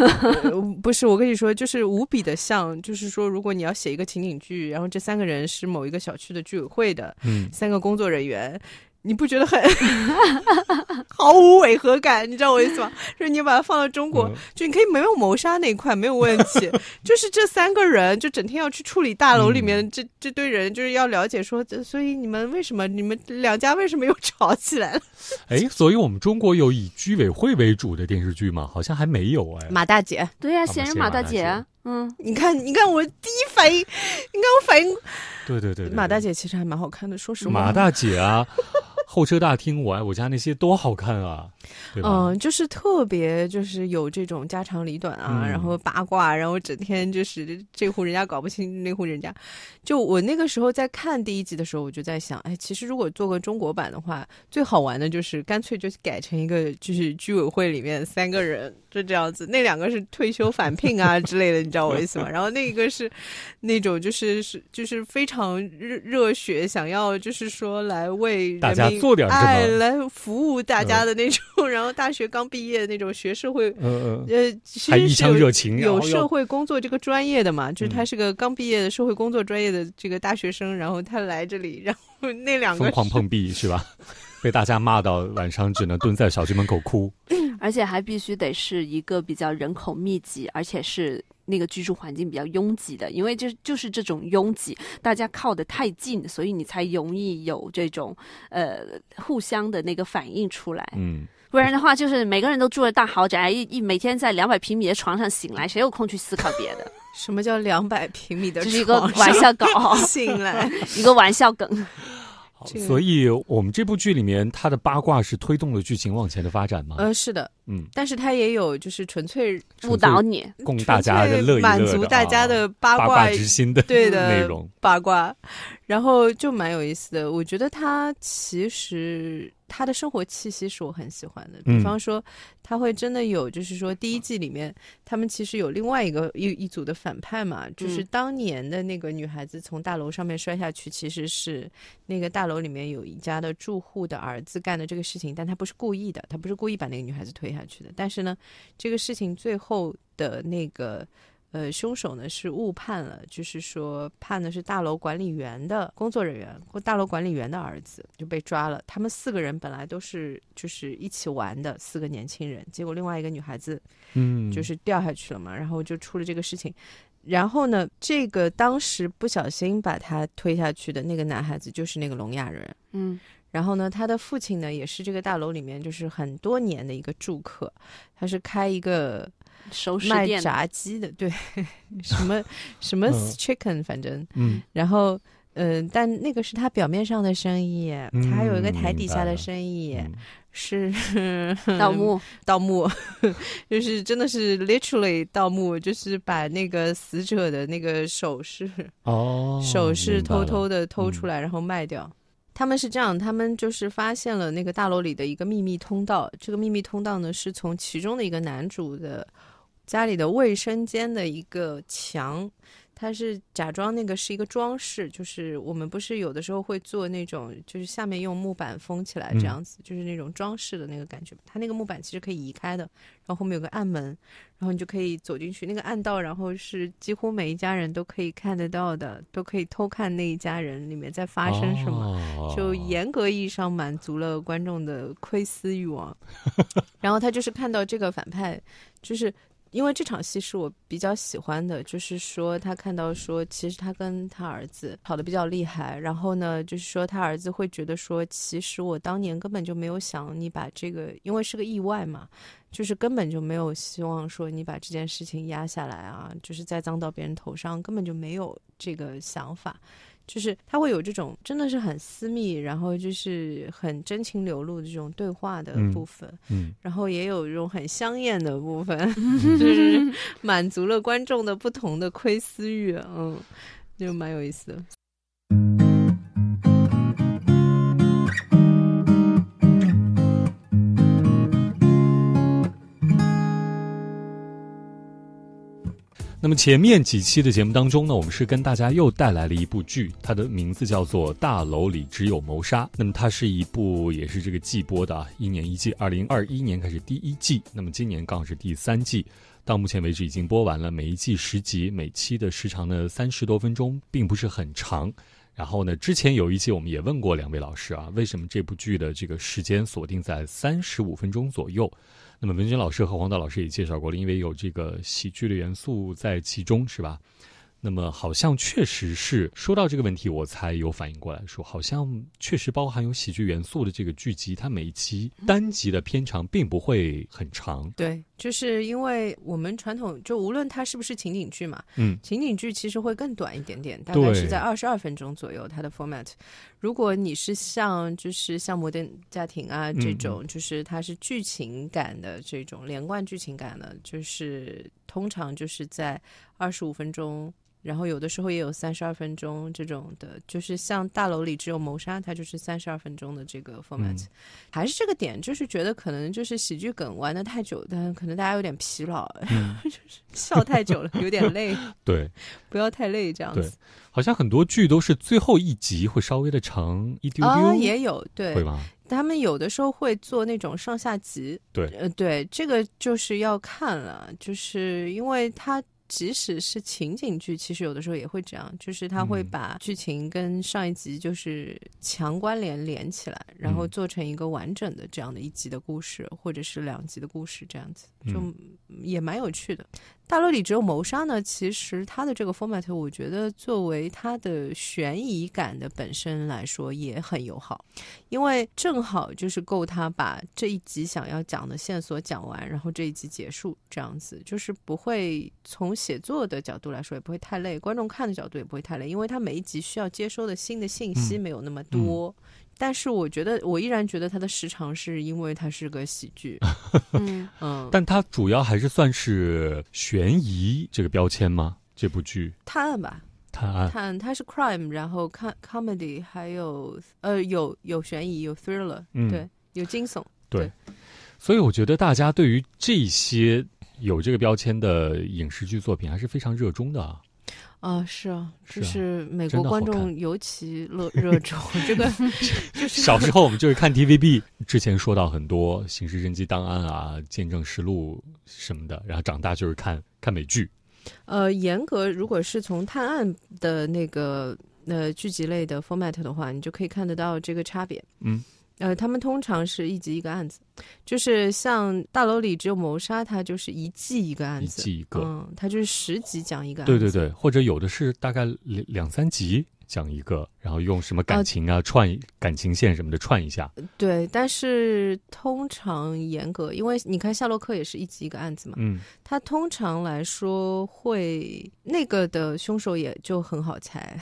不是我跟你说，就是无比的像，就是说，如果你要写一个情景剧，然后这三个人是某一个小区的居委会的，嗯，三个工作人员。你不觉得很 毫无违和感？你知道我意思吗？就是你把它放到中国，就你可以没有谋杀那一块没有问题，就是这三个人就整天要去处理大楼里面这这堆人，就是要了解说，所以你们为什么你们两家为什么又吵起来了？哎，所以我们中国有以居委会为主的电视剧吗？好像还没有哎。马大姐，对呀，闲人马大姐，嗯，你看，你看我第一反应，你看我反应，对对对，马大姐其实还蛮好看的，说实话，马大姐啊。候车大厅，我爱我家那些多好看啊！嗯，就是特别就是有这种家长里短啊，然后八卦，然后整天就是这户人家搞不清那户人家。就我那个时候在看第一集的时候，我就在想，哎，其实如果做个中国版的话，最好玩的就是干脆就改成一个就是居委会里面三个人就这样子，那两个是退休返聘啊之类的，你知道我意思吗？然后那一个是那种就是是就是非常热热血，想要就是说来为大家。做点哎，来服务大家的那种，然后大学刚毕业的那种学社会，呃，还一腔热情，有社会工作这个专业的嘛，就是他是个刚毕业的社会工作专业的这个大学生，然后他来这里，然后那两个疯狂碰壁是吧？被大家骂到晚上只能蹲在小区门口哭，而且还必须得是一个比较人口密集，而且是。那个居住环境比较拥挤的，因为就就是这种拥挤，大家靠得太近，所以你才容易有这种呃互相的那个反应出来。嗯，不然的话，就是每个人都住着大豪宅，一一每天在两百平米的床上醒来，谁有空去思考别的？什么叫两百平米的？这是 一个玩笑梗，醒来一个玩笑梗。所以，我们这部剧里面，它的八卦是推动了剧情往前的发展吗？呃，是的，嗯，但是它也有就是纯粹误导你，供大家的乐，满足大家的八卦之心的 对的内容八卦。然后就蛮有意思的，我觉得他其实他的生活气息是我很喜欢的。比方说，他会真的有，就是说第一季里面，他们其实有另外一个一一组的反派嘛，就是当年的那个女孩子从大楼上面摔下去，其实是那个大楼里面有一家的住户的儿子干的这个事情，但他不是故意的，他不是故意把那个女孩子推下去的。但是呢，这个事情最后的那个。呃，凶手呢是误判了，就是说判的是大楼管理员的工作人员或大楼管理员的儿子就被抓了。他们四个人本来都是就是一起玩的四个年轻人，结果另外一个女孩子，嗯，就是掉下去了嘛，然后就出了这个事情。然后呢，这个当时不小心把他推下去的那个男孩子就是那个聋哑人，嗯，然后呢，他的父亲呢也是这个大楼里面就是很多年的一个住客，他是开一个。卖炸鸡的，对，什么什么 chicken，反正，嗯，然后，嗯，但那个是他表面上的生意，他还有一个台底下的生意，是 盗墓，盗墓，就是真的是 literally 盗墓，就是把那个死者的那个首饰，哦，首饰偷偷的偷出来，然后卖掉。他们是这样，他们就是发现了那个大楼里的一个秘密通道，这个秘密通道呢，是从其中的一个男主的。家里的卫生间的一个墙，它是假装那个是一个装饰，就是我们不是有的时候会做那种，就是下面用木板封起来这样子，就是那种装饰的那个感觉。它那个木板其实可以移开的，然后后面有个暗门，然后你就可以走进去。那个暗道，然后是几乎每一家人都可以看得到的，都可以偷看那一家人里面在发生什么，就严格意义上满足了观众的窥私欲望。然后他就是看到这个反派，就是。因为这场戏是我比较喜欢的，就是说他看到说，其实他跟他儿子吵得比较厉害，然后呢，就是说他儿子会觉得说，其实我当年根本就没有想你把这个，因为是个意外嘛，就是根本就没有希望说你把这件事情压下来啊，就是栽赃到别人头上，根本就没有这个想法。就是他会有这种真的是很私密，然后就是很真情流露的这种对话的部分，嗯，然后也有这种很香艳的部分，就是满足了观众的不同的窥私欲，嗯，就蛮有意思的。那么前面几期的节目当中呢，我们是跟大家又带来了一部剧，它的名字叫做《大楼里只有谋杀》。那么它是一部也是这个季播的啊，一年一季，二零二一年开始第一季，那么今年刚好是第三季，到目前为止已经播完了，每一季十集，每期的时长呢三十多分钟，并不是很长。然后呢，之前有一期我们也问过两位老师啊，为什么这部剧的这个时间锁定在三十五分钟左右？那么文军老师和黄导老师也介绍过了，因为有这个喜剧的元素在其中，是吧？那么好像确实是说到这个问题，我才有反应过来，说好像确实包含有喜剧元素的这个剧集，它每一集单集的片长并不会很长。对，就是因为我们传统就无论它是不是情景剧嘛，嗯，情景剧其实会更短一点点，大概是在二十二分钟左右。它的 format，如果你是像就是像摩登家庭啊这种，就是它是剧情感的这种连贯剧情感的，就是通常就是在二十五分钟。然后有的时候也有三十二分钟这种的，就是像大楼里只有谋杀，它就是三十二分钟的这个 format，还是这个点，就是觉得可能就是喜剧梗玩的太久，但可能大家有点疲劳，就是笑太久了，有点累。对，不要太累这样子。好像很多剧都是最后一集会稍微的长一丢丢，也有对，会吗？他们有的时候会做那种上下集，对，呃，对，这个就是要看了，就是因为它。即使是情景剧，其实有的时候也会这样，就是他会把剧情跟上一集就是强关联连起来，然后做成一个完整的这样的一集的故事，或者是两集的故事，这样子就也蛮有趣的。大楼里只有谋杀呢，其实它的这个 format，我觉得作为它的悬疑感的本身来说也很友好，因为正好就是够他把这一集想要讲的线索讲完，然后这一集结束这样子，就是不会从写作的角度来说也不会太累，观众看的角度也不会太累，因为他每一集需要接收的新的信息没有那么多。但是我觉得，我依然觉得它的时长是因为它是个喜剧，嗯。嗯，但它主要还是算是悬疑这个标签吗？这部剧？探案吧，探案，探案，它是 crime，然后看 comedy，还有呃有有悬疑，有 thriller，对，有惊悚，对，所以我觉得大家对于这些有这个标签的影视剧作品还是非常热衷的啊。啊，是啊，就是美国观众尤其热热衷这个。小时候我们就是看 TVB，之前说到很多刑事侦缉档案啊、见证实录什么的，然后长大就是看看美剧。呃，严格如果是从探案的那个呃剧集类的 format 的话，你就可以看得到这个差别。嗯。呃，他们通常是一集一个案子，就是像大楼里只有谋杀，它就是一季一个案子，一季一个，嗯，它就是十集讲一个案子，对对对，或者有的是大概两两三集讲一个，然后用什么感情啊串感情线什么的串一下，对，但是通常严格，因为你看夏洛克也是一集一个案子嘛，嗯，他通常来说会那个的凶手也就很好猜。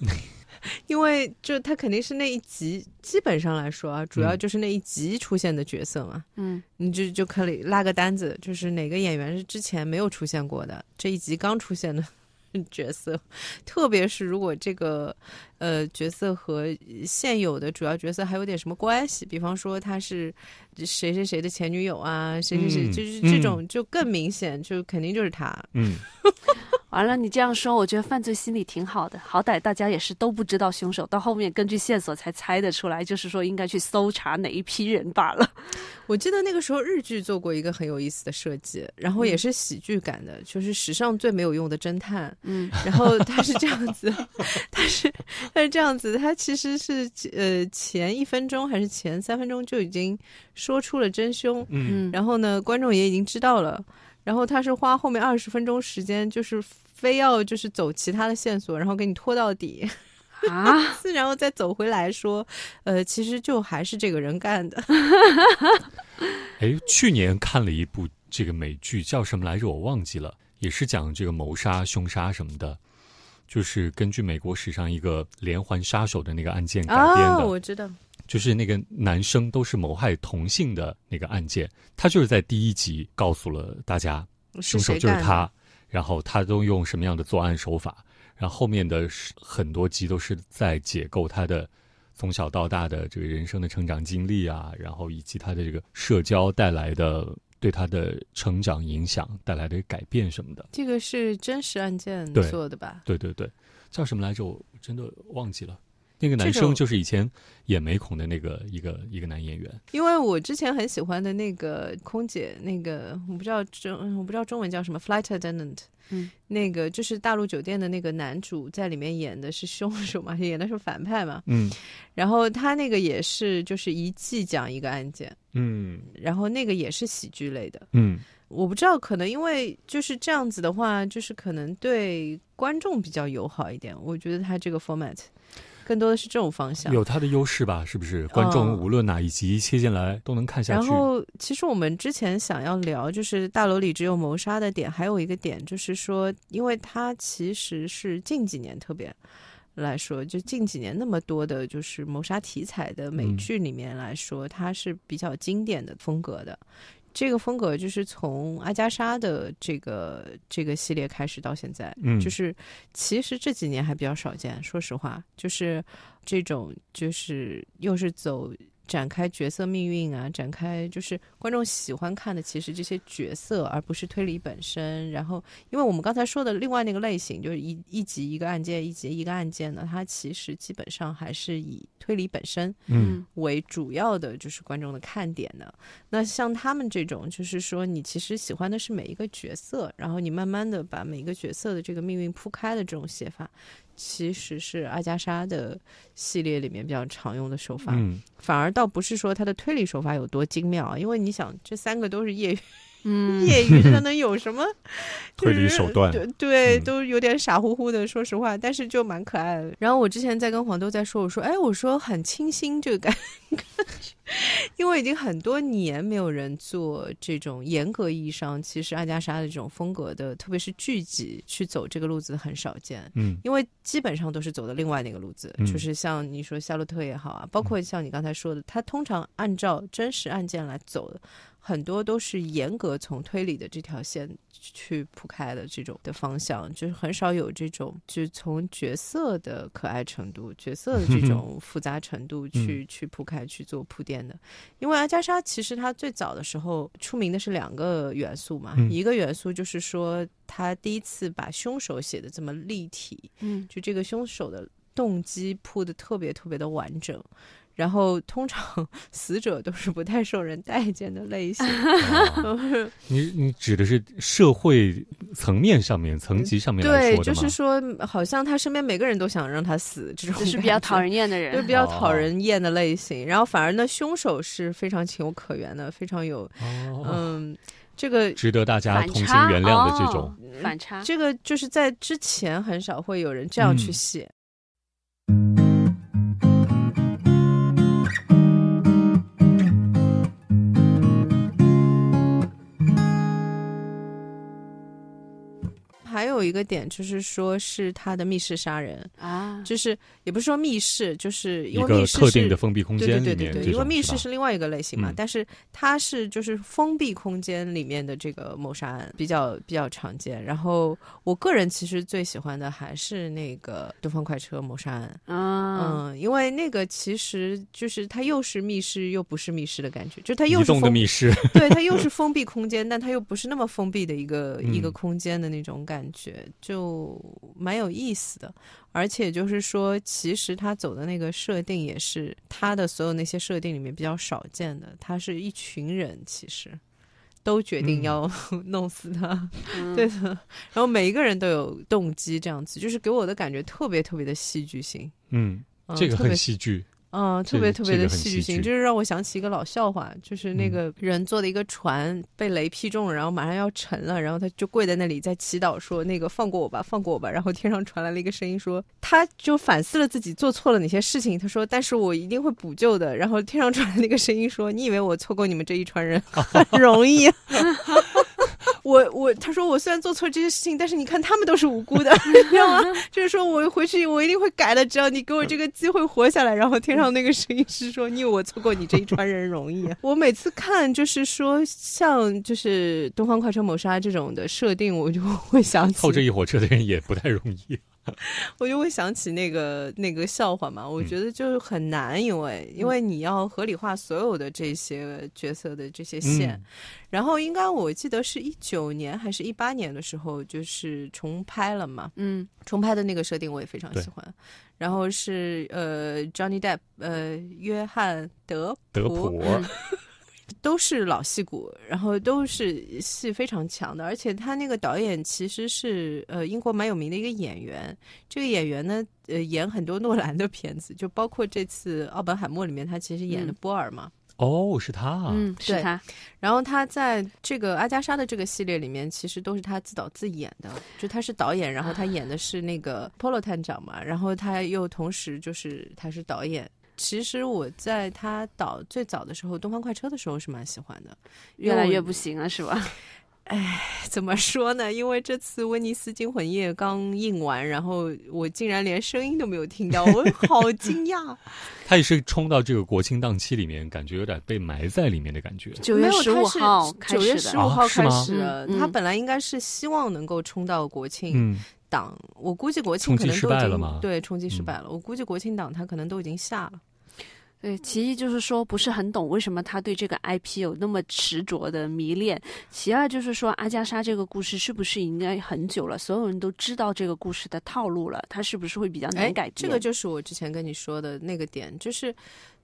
因为就他肯定是那一集，基本上来说啊，主要就是那一集出现的角色嘛。嗯，你就就可以拉个单子，就是哪个演员是之前没有出现过的，这一集刚出现的 角色。特别是如果这个呃角色和现有的主要角色还有点什么关系，比方说他是谁谁谁的前女友啊，谁谁谁，就是这种就更明显，就肯定就是他。嗯。完了，你这样说，我觉得犯罪心理挺好的。好歹大家也是都不知道凶手，到后面根据线索才猜得出来，就是说应该去搜查哪一批人罢了。我记得那个时候日剧做过一个很有意思的设计，然后也是喜剧感的，就是史上最没有用的侦探。嗯，然后他是这样子，他是他是这样子，他其实是呃前一分钟还是前三分钟就已经说出了真凶。嗯，然后呢，观众也已经知道了。然后他是花后面二十分钟时间，就是非要就是走其他的线索，然后给你拖到底啊，然后再走回来说，呃，其实就还是这个人干的。哎，去年看了一部这个美剧，叫什么来着？我忘记了，也是讲这个谋杀、凶杀什么的，就是根据美国史上一个连环杀手的那个案件改编的。哦我知道。就是那个男生都是谋害同性的那个案件，他就是在第一集告诉了大家凶手就是他，然后他都用什么样的作案手法，然后后面的很多集都是在解构他的从小到大的这个人生的成长经历啊，然后以及他的这个社交带来的对他的成长影响带来的改变什么的。这个是真实案件做的吧？对对对，叫什么来着？我真的忘记了。那个男生就是以前演美恐的那个一个一个男演员，因为我之前很喜欢的那个空姐，那个我不知道中我不知道中文叫什么，flight attendant，嗯，那个就是大陆酒店的那个男主在里面演的是凶手嘛，演的是反派嘛，嗯，然后他那个也是就是一季讲一个案件，嗯，然后那个也是喜剧类的，嗯，我不知道可能因为就是这样子的话，就是可能对观众比较友好一点，我觉得他这个 format。更多的是这种方向，有它的优势吧？是不是？观众无论哪一集切进来都能看下去。然后，其实我们之前想要聊，就是大楼里只有谋杀的点，还有一个点就是说，因为它其实是近几年特别来说，就近几年那么多的，就是谋杀题材的美剧里面来说，它是比较经典的风格的。这个风格就是从阿加莎的这个这个系列开始到现在，嗯，就是其实这几年还比较少见，说实话，就是这种就是又是走。展开角色命运啊，展开就是观众喜欢看的，其实这些角色，而不是推理本身。然后，因为我们刚才说的另外那个类型，就是一一集一个案件，一集一个案件呢，它其实基本上还是以推理本身嗯为主要的就是观众的看点的。那像他们这种，就是说你其实喜欢的是每一个角色，然后你慢慢的把每一个角色的这个命运铺开的这种写法。其实是阿加莎的系列里面比较常用的手法，反而倒不是说他的推理手法有多精妙，因为你想，这三个都是业余，嗯，业余的能有什么 推理手段？对，都有点傻乎乎的，说实话，但是就蛮可爱的。然后我之前在跟黄豆在说，我说，哎，我说很清新这个感觉。因为已经很多年没有人做这种严格意义上，其实阿加莎的这种风格的，特别是剧集去走这个路子很少见。嗯，因为基本上都是走的另外那个路子，就是像你说夏洛特也好啊，包括像你刚才说的，他通常按照真实案件来走的。很多都是严格从推理的这条线去铺开的这种的方向，就是很少有这种，就是从角色的可爱程度、角色的这种 复杂程度去去铺开去做铺垫的。因为阿加莎其实她最早的时候出名的是两个元素嘛，一个元素就是说她第一次把凶手写的这么立体，嗯，就这个凶手的动机铺的特别特别的完整。然后通常 死者都是不太受人待见的类型。你你指的是社会层面上面、层级上面对，就是说，好像他身边每个人都想让他死，这种是比较讨人厌的人，就比较讨人厌的类型。然后反而呢，凶手是非常情有可原的，非常有嗯，这个值得大家同情原谅的这种反差。这个就是在之前很少会有人这样去写。还有一个点就是说，是他的密室杀人啊，就是也不是说密室，就是因为密室特定的封闭空间对对对对，因为密室是另外一个类型嘛，但是它是就是封闭空间里面的这个谋杀案比较比较常见。然后我个人其实最喜欢的还是那个东方快车谋杀案。啊。嗯，因为那个其实就是它又是密室又不是密室的感觉，就它又是封密室，对它又是封闭空间，但它又不是那么封闭的一个一个空间的那种感。觉，就蛮有意思的。而且就是说，其实他走的那个设定也是他的所有那些设定里面比较少见的。他是一群人，其实都决定要 弄死他，对的。然后每一个人都有动机，这样子就是给我的感觉特别特别的戏剧性。嗯，这个很戏剧。嗯，特别特别的戏剧性，就是让我想起一个老笑话，就是那个人坐的一个船被雷劈中了，然后马上要沉了，然后他就跪在那里在祈祷说：“那个放过我吧，放过我吧。”然后天上传来了一个声音说：“他就反思了自己做错了哪些事情。”他说：“但是我一定会补救的。”然后天上传来那个声音说：“你以为我错过你们这一船人很容易？” 我我他说我虽然做错这些事情，但是你看他们都是无辜的，你知道吗？就是说我回去我一定会改的，只要你给我这个机会活下来。然后天上那个声音是说，你以为我错过你这一船人容易？我每次看就是说像就是《东方快车谋杀》这种的设定，我就会想起凑这一火车的人也不太容易。我就会想起那个那个笑话嘛，我觉得就是很难，因为因为你要合理化所有的这些角色的这些线，然后应该我记得是一九年还是一八年的时候，就是重拍了嘛，嗯，重拍的那个设定我也非常喜欢，然后是呃 Johnny Depp 呃约翰德德普。都是老戏骨，然后都是戏非常强的，而且他那个导演其实是呃英国蛮有名的一个演员。这个演员呢，呃演很多诺兰的片子，就包括这次《奥本海默》里面，他其实演的波尔嘛。哦，是他，嗯，是他。然后他在这个阿加莎的这个系列里面，其实都是他自导自演的，就他是导演，然后他演的是那个 Polo 探长嘛，然后他又同时就是他是导演。其实我在他导最早的时候，《东方快车》的时候是蛮喜欢的，越来越不行了，是吧？哎，怎么说呢？因为这次《威尼斯惊魂夜》刚映完，然后我竟然连声音都没有听到，我 好惊讶。他也是冲到这个国庆档期里面，感觉有点被埋在里面的感觉。九月十五号九月十五号开始，他本来应该是希望能够冲到国庆。档，我估计国庆可能都已经对冲击失败了。我估计国庆档他可能都已经下了。对，其一就是说不是很懂为什么他对这个 IP 有那么执着的迷恋。其二就是说阿加莎这个故事是不是应该很久了，所有人都知道这个故事的套路了，他是不是会比较难改变？这个就是我之前跟你说的那个点，就是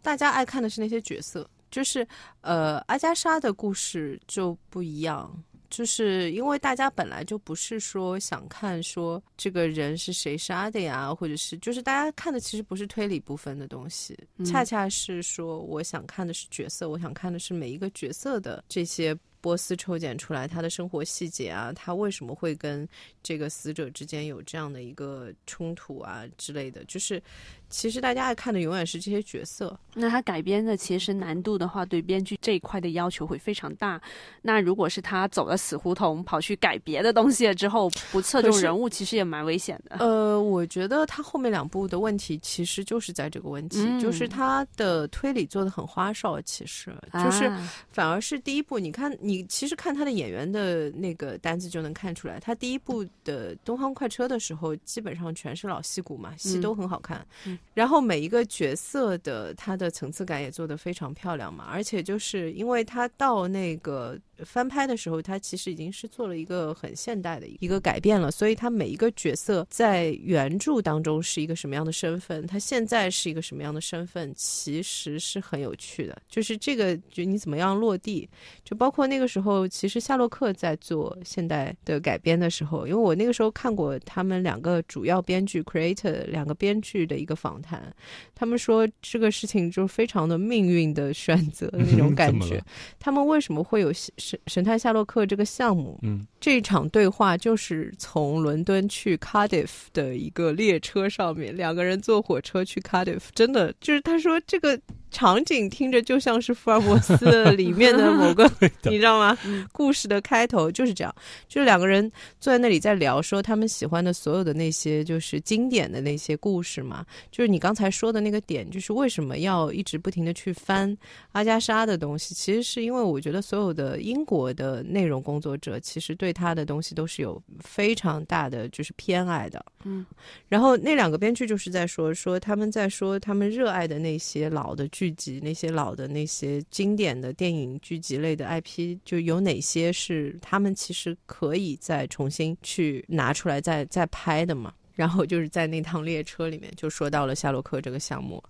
大家爱看的是那些角色，就是呃阿加莎的故事就不一样。就是因为大家本来就不是说想看说这个人是谁杀的呀，或者是就是大家看的其实不是推理部分的东西，恰恰是说我想看的是角色，我想看的是每一个角色的这些波斯抽检出来他的生活细节啊，他为什么会跟这个死者之间有这样的一个冲突啊之类的，就是。其实大家爱看的永远是这些角色。那他改编的其实难度的话，对编剧这一块的要求会非常大。那如果是他走了死胡同，跑去改别的东西了之后，不侧重人物，其实也蛮危险的。呃，我觉得他后面两部的问题其实就是在这个问题，就是他的推理做的很花哨。其实就是反而是第一部，你看你其实看他的演员的那个单子就能看出来，他第一部的《东方快车》的时候，基本上全是老戏骨嘛，戏都很好看。然后每一个角色的他的层次感也做得非常漂亮嘛，而且就是因为他到那个。翻拍的时候，他其实已经是做了一个很现代的一个改变了，所以他每一个角色在原著当中是一个什么样的身份，他现在是一个什么样的身份，其实是很有趣的。就是这个，就你怎么样落地，就包括那个时候，其实夏洛克在做现代的改编的时候，因为我那个时候看过他们两个主要编剧 creator 两个编剧的一个访谈，他们说这个事情就非常的命运的选择的那种感觉，他们为什么会有？神神探夏洛克这个项目，嗯，这场对话就是从伦敦去 Cardiff 的一个列车上面，两个人坐火车去 Cardiff，真的就是他说这个。场景听着就像是福尔摩斯里面的某个，你知道吗？故事的开头就是这样，就是两个人坐在那里在聊，说他们喜欢的所有的那些就是经典的那些故事嘛。就是你刚才说的那个点，就是为什么要一直不停的去翻阿加莎的东西？其实是因为我觉得所有的英国的内容工作者其实对他的东西都是有非常大的就是偏爱的。嗯，然后那两个编剧就是在说说他们在说他们热爱的那些老的。剧集，那些老的那些经典的电影剧集类的 IP，就有哪些是他们其实可以再重新去拿出来再再拍的嘛？然后就是在那趟列车里面就说到了夏洛克这个项目，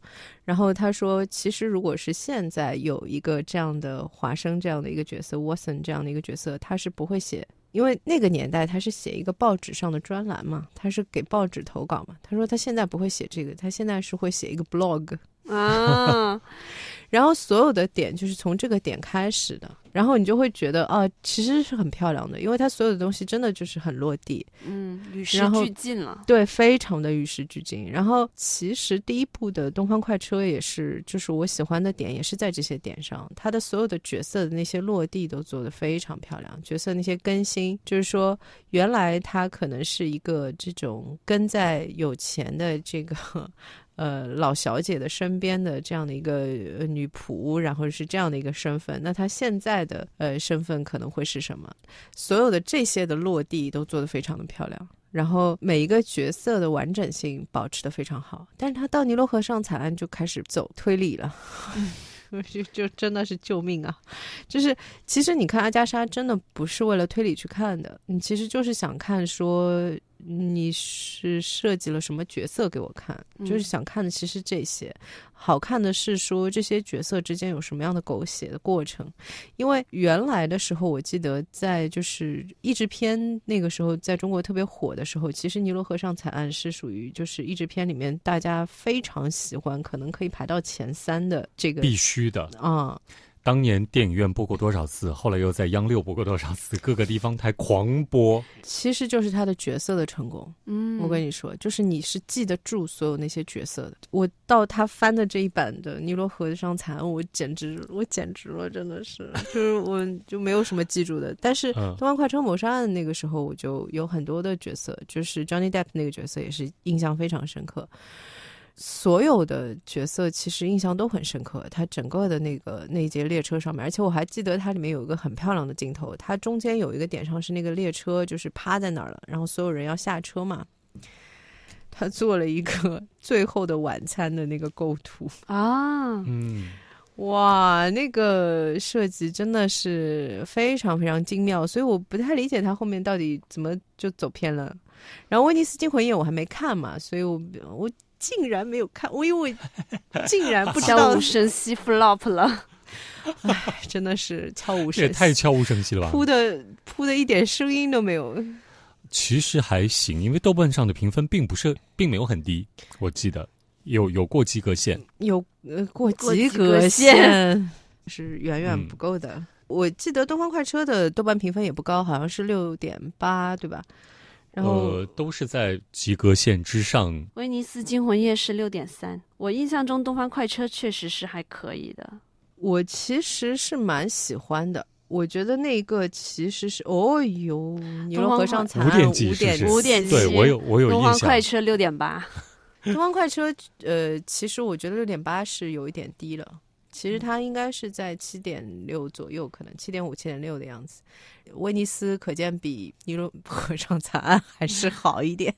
然后他说，其实如果是现在有一个这样的华生这样的一个角色，Watson 这样的一个角色，他是不会写，因为那个年代他是写一个报纸上的专栏嘛，他是给报纸投稿嘛。他说他现在不会写这个，他现在是会写一个 blog 啊。然后所有的点就是从这个点开始的，然后你就会觉得啊，其实是很漂亮的，因为它所有的东西真的就是很落地，嗯，与时俱进了，对，非常的与时俱进。然后其实第一部的《东方快车》也是，就是我喜欢的点也是在这些点上，它的所有的角色的那些落地都做得非常漂亮，角色那些更新，就是说原来他可能是一个这种跟在有钱的这个。呃，老小姐的身边的这样的一个女仆，然后是这样的一个身份，那她现在的呃身份可能会是什么？所有的这些的落地都做得非常的漂亮，然后每一个角色的完整性保持的非常好。但是他到尼罗河上惨案就开始走推理了，就就真的是救命啊！就是其实你看阿加莎真的不是为了推理去看的，你其实就是想看说。你是设计了什么角色给我看？就是想看的，其实这些好看的是说这些角色之间有什么样的狗血的过程。因为原来的时候，我记得在就是译制片那个时候，在中国特别火的时候，其实《尼罗河上惨案》是属于就是译制片里面大家非常喜欢，可能可以排到前三的这个必须的啊。当年电影院播过多少次？后来又在央六播过多少次？各个地方台狂播。其实就是他的角色的成功。嗯，我跟你说，就是你是记得住所有那些角色的。我到他翻的这一版的《尼罗河上残》，我简直，我简直了，真的是，就是我就没有什么记住的。但是《东方快车谋杀案》那个时候，我就有很多的角色，就是 Johnny Depp 那个角色也是印象非常深刻。所有的角色其实印象都很深刻，他整个的那个那一节列车上面，而且我还记得它里面有一个很漂亮的镜头，它中间有一个点上是那个列车就是趴在那儿了，然后所有人要下车嘛，他做了一个 最后的晚餐的那个构图 啊，嗯，哇，那个设计真的是非常非常精妙，所以我不太理解他后面到底怎么就走偏了。然后《威尼斯惊魂夜》我还没看嘛，所以我我。竟然没有看，我以为 竟然不知道悄无声息 flop 了，唉，真的是悄无声息，也太悄无声息了吧？扑的扑的一点声音都没有。其实还行，因为豆瓣上的评分并不是，并没有很低，我记得有有过及格线，有呃过及格线是远远不够的。我记得《东方快车》的豆瓣评分也不高，好像是六点八，对吧？呃，都是在及格线之上。威尼斯惊魂夜是六点三，我印象中东方快车确实是还可以的。我其实是蛮喜欢的，我觉得那个其实是哦哟，尼罗河上惨案五点五点七，对我有我有印象。东方快车六点八，东方快车呃，其实我觉得六点八是有一点低了。其实它应该是在七点六左右，可能七点五、七点六的样子。威尼斯可见比尼罗河上 惨案还是好一点。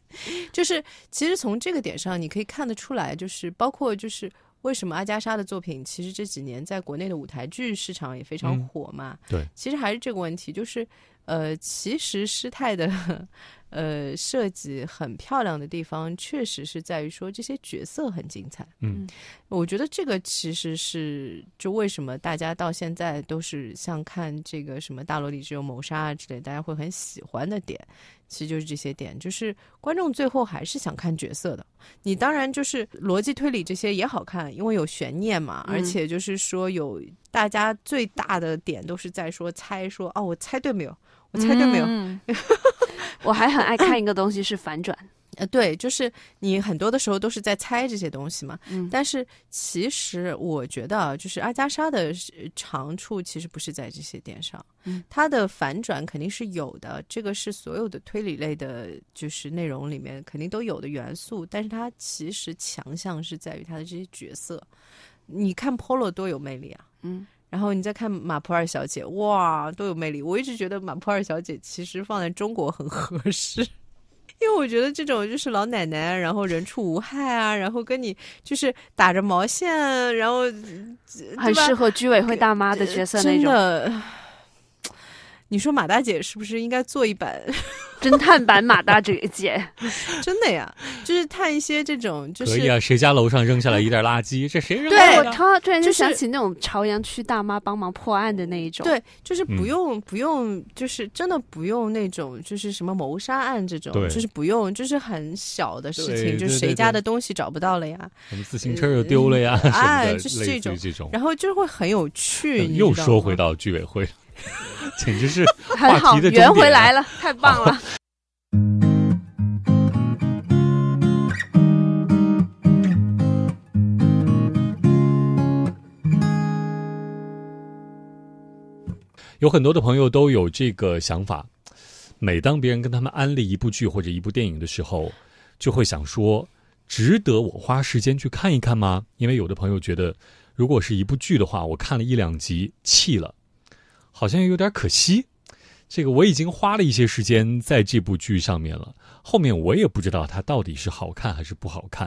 就是其实从这个点上，你可以看得出来，就是包括就是为什么阿加莎的作品，其实这几年在国内的舞台剧市场也非常火嘛。对，其实还是这个问题，就是呃，其实师太的。呃，设计很漂亮的地方，确实是在于说这些角色很精彩。嗯，我觉得这个其实是就为什么大家到现在都是像看这个什么大罗里只有谋杀啊之类，大家会很喜欢的点，其实就是这些点，就是观众最后还是想看角色的。你当然就是逻辑推理这些也好看，因为有悬念嘛，而且就是说有大家最大的点都是在说猜说哦，我猜对没有？我猜对没有？我还很爱看一个东西是反转，呃，对，就是你很多的时候都是在猜这些东西嘛。嗯，但是其实我觉得啊，就是阿加莎的长处其实不是在这些点上，嗯，它的反转肯定是有的，这个是所有的推理类的，就是内容里面肯定都有的元素。但是它其实强项是在于它的这些角色。你看 Polo 多有魅力啊，嗯。然后你再看马普尔小姐，哇，多有魅力！我一直觉得马普尔小姐其实放在中国很合适。因为我觉得这种就是老奶奶，然后人畜无害啊，然后跟你就是打着毛线，然后很适合居委会大妈的角色那种。你说马大姐是不是应该做一版 侦探版马大姐姐？真的呀，就是探一些这种，就是可以啊。谁家楼上扔下来一袋垃圾？这谁扔的？对我突突然就想起那种朝阳区大妈帮忙破案的那一种。对，就是不用不用，就是真的不用那种，就是什么谋杀案这种，就是不用，就是很小的事情，就是谁家的东西找不到了呀？什么自行车又丢了呀？哎，就是这种这种，然后就会很有趣。又说回到居委会。简直是 很好，圆回来了，太棒了。有很多的朋友都有这个想法，每当别人跟他们安利一部剧或者一部电影的时候，就会想说：值得我花时间去看一看吗？因为有的朋友觉得，如果是一部剧的话，我看了一两集弃了。好像有点可惜，这个我已经花了一些时间在这部剧上面了，后面我也不知道它到底是好看还是不好看。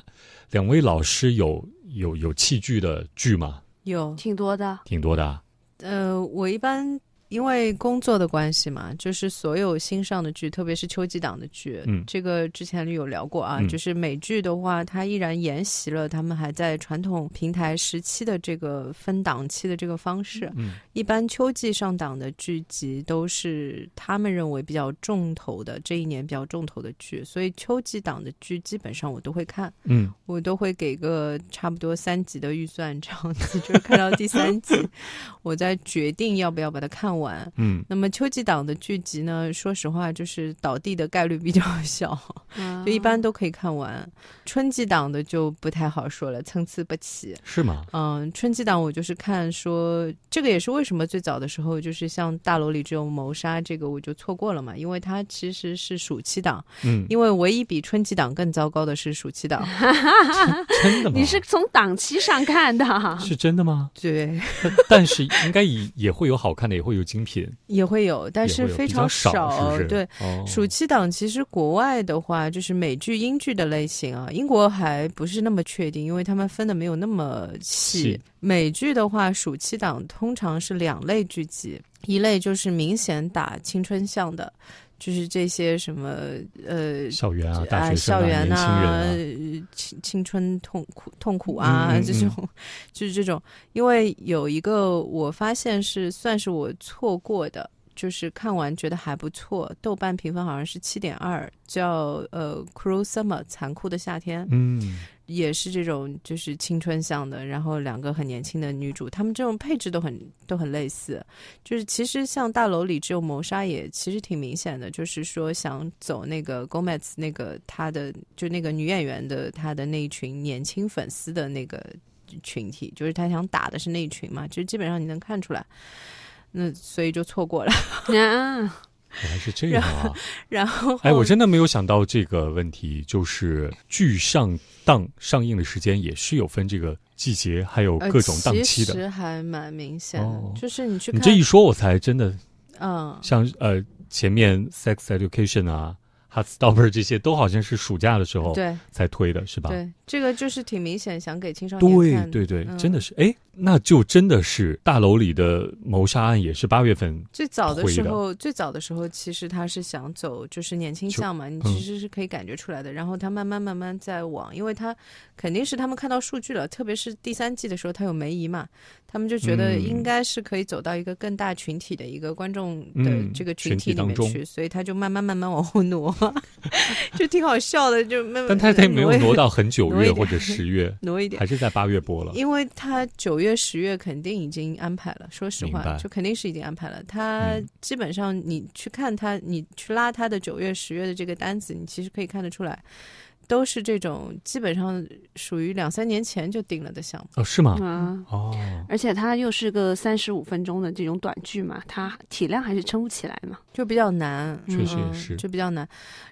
两位老师有有有弃剧的剧吗？有，挺多的，挺多的。呃，我一般。因为工作的关系嘛，就是所有新上的剧，特别是秋季档的剧，嗯，这个之前有聊过啊。就是美剧的话，它依然沿袭了他们还在传统平台时期的这个分档期的这个方式。嗯，一般秋季上档的剧集都是他们认为比较重头的这一年比较重头的剧，所以秋季档的剧基本上我都会看。嗯，我都会给个差不多三集的预算，这样子就是看到第三集，我再决定要不要把它看完。完，嗯，那么秋季档的剧集呢？说实话，就是倒地的概率比较小，就一般都可以看完。春季档的就不太好说了，参差不齐，是吗？嗯，春季档我就是看说，这个也是为什么最早的时候就是像大楼里只有谋杀这个我就错过了嘛，因为它其实是暑期档，嗯，因为唯一比春季档更糟糕的是暑期档，真的吗？你是从档期上看的？是真的吗？对，但是应该也也会有好看的，也会有。精品也会有，但是非常少。对，暑期档其实国外的话，就是美剧、英剧的类型啊，英国还不是那么确定，因为他们分的没有那么细。美剧的话，暑期档通常是两类剧集，一类就是明显打青春向的。就是这些什么呃，校园啊，大学生啊，年轻人啊，青青春痛苦痛苦啊，这种就是这种。因为有一个我发现是算是我错过的，就是看完觉得还不错，豆瓣评分好像是七点二，叫呃《Cruel Summer》残酷的夏天。嗯。也是这种，就是青春向的，然后两个很年轻的女主，她们这种配置都很都很类似。就是其实像大楼里只有谋杀，也其实挺明显的，就是说想走那个 Gomez 那个她的就那个女演员的她的那一群年轻粉丝的那个群体，就是他想打的是那一群嘛，就基本上你能看出来，那所以就错过了。原来是这样啊！然后，哎，我真的没有想到这个问题，就是剧上档上映的时间也是有分这个季节，还有各种档期的，其实还蛮明显的。就是你去，你这一说，我才真的，嗯，像呃前面《Sex Education》啊。《Hot Stopper》这些都好像是暑假的时候对才推的，是吧？对，这个就是挺明显想给青少年看。对对对，真的是，哎，那就真的是大楼里的谋杀案也是八月份最早的时候，最早的时候其实他是想走就是年轻向嘛，你其实是可以感觉出来的。然后他慢慢慢慢在往，因为他肯定是他们看到数据了，特别是第三季的时候他有梅姨嘛，他们就觉得应该是可以走到一个更大群体的一个观众的这个群体里面去，所以他就慢慢慢慢往后挪。就挺好笑的，就慢慢。但他他没有挪 到很九月或者十月，挪一点，还是在八月播了。因为他九月、十月肯定已经安排了，说实话，就肯定是已经安排了。他基本上你去看他，你去拉他的九月、十月的这个单子，你其实可以看得出来。都是这种基本上属于两三年前就定了的项目。哦，是吗？啊，哦，而且它又是个三十五分钟的这种短剧嘛，它体量还是撑不起来嘛，就比较难，确实也是，就比较难。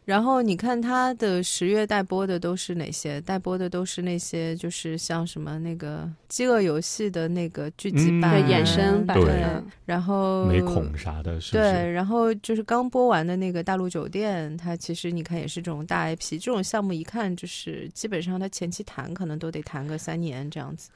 然后你看它的十月待播的都是哪些？待播的都是那些就是像什么那个《饥饿游戏》的那个剧集版、衍生版，对，然后美恐啥的，是对，然后就是刚播完的那个《大陆酒店》，它其实你看也是这种大 IP，这种项目一看就是基本上他前期谈可能都得谈个三年这样子，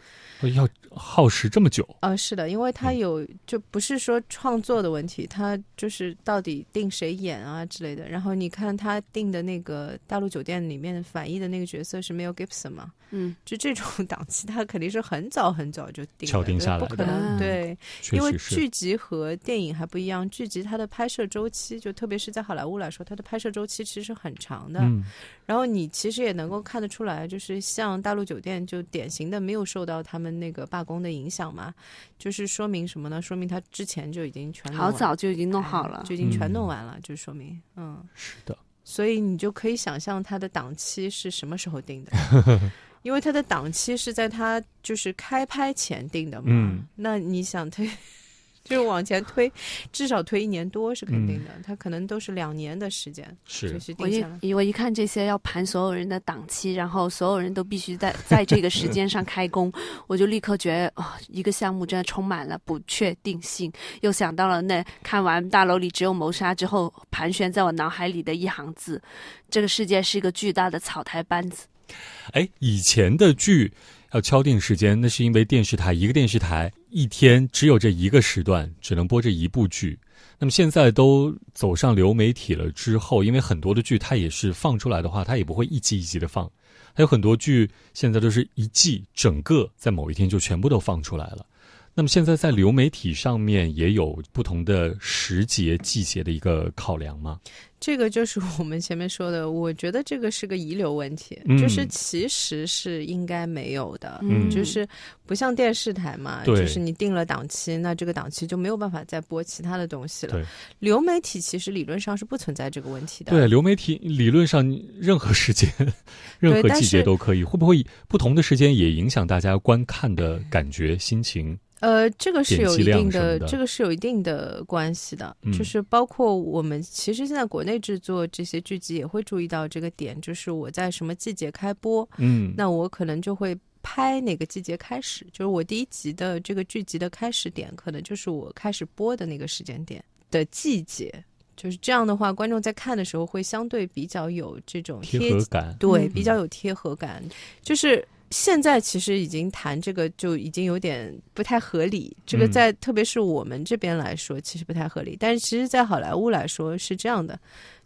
要耗时这么久啊？是的，因为他有就不是说创作的问题，他就是到底定谁演啊之类的。然后你看他定的那个《大陆酒店》里面反义的那个角色是没有 Gibson 嘛？嗯，就这种 档期，它肯定是很早很早就定敲定下来，不可能对，因为剧集和电影还不一样，剧集它的拍摄周期，就特别是在好莱坞来说，它的拍摄周期其实很长的。嗯，然后你其实也能够看得出来，就是像《大陆酒店》就典型的没有受到他们那个罢工的影响嘛，就是说明什么呢？说明他之前就已经全好早就已经弄好了，就已经全弄完了，就说明嗯是的，所以你就可以想象它的档期是什么时候定的。因为他的档期是在他就是开拍前定的嘛，那你想推，就是往前推，至少推一年多是肯定的。它可能都是两年的时间，是。我一我一看这些要盘所有人的档期，然后所有人都必须在在这个时间上开工，我就立刻觉得啊，一个项目真的充满了不确定性。又想到了那看完《大楼里只有谋杀》之后，盘旋在我脑海里的一行字：这个世界是一个巨大的草台班子。哎，以前的剧要敲定时间，那是因为电视台一个电视台一天只有这一个时段，只能播这一部剧。那么现在都走上流媒体了之后，因为很多的剧它也是放出来的话，它也不会一集一集的放，还有很多剧现在都是一季整个在某一天就全部都放出来了。那么现在在流媒体上面也有不同的时节、季节的一个考量吗？这个就是我们前面说的，我觉得这个是个遗留问题，就是其实是应该没有的，嗯就是不像电视台嘛，就是你定了档期，那这个档期就没有办法再播其他的东西了。流媒体其实理论上是不存在这个问题的。对，流媒体理论上任何时间、任何季节都可以，会不会不同的时间也影响大家观看的感觉、心情？呃，这个是有一定的，这个是有一定的关系的，就是包括我们其实现在国内制作这些剧集也会注意到这个点，就是我在什么季节开播，嗯，那我可能就会拍哪个季节开始，就是我第一集的这个剧集的开始点，可能就是我开始播的那个时间点的季节，就是这样的话，观众在看的时候会相对比较有这种贴合感，对，比较有贴合感，就是。现在其实已经谈这个就已经有点不太合理，这个在特别是我们这边来说，其实不太合理。但是其实，在好莱坞来说是这样的，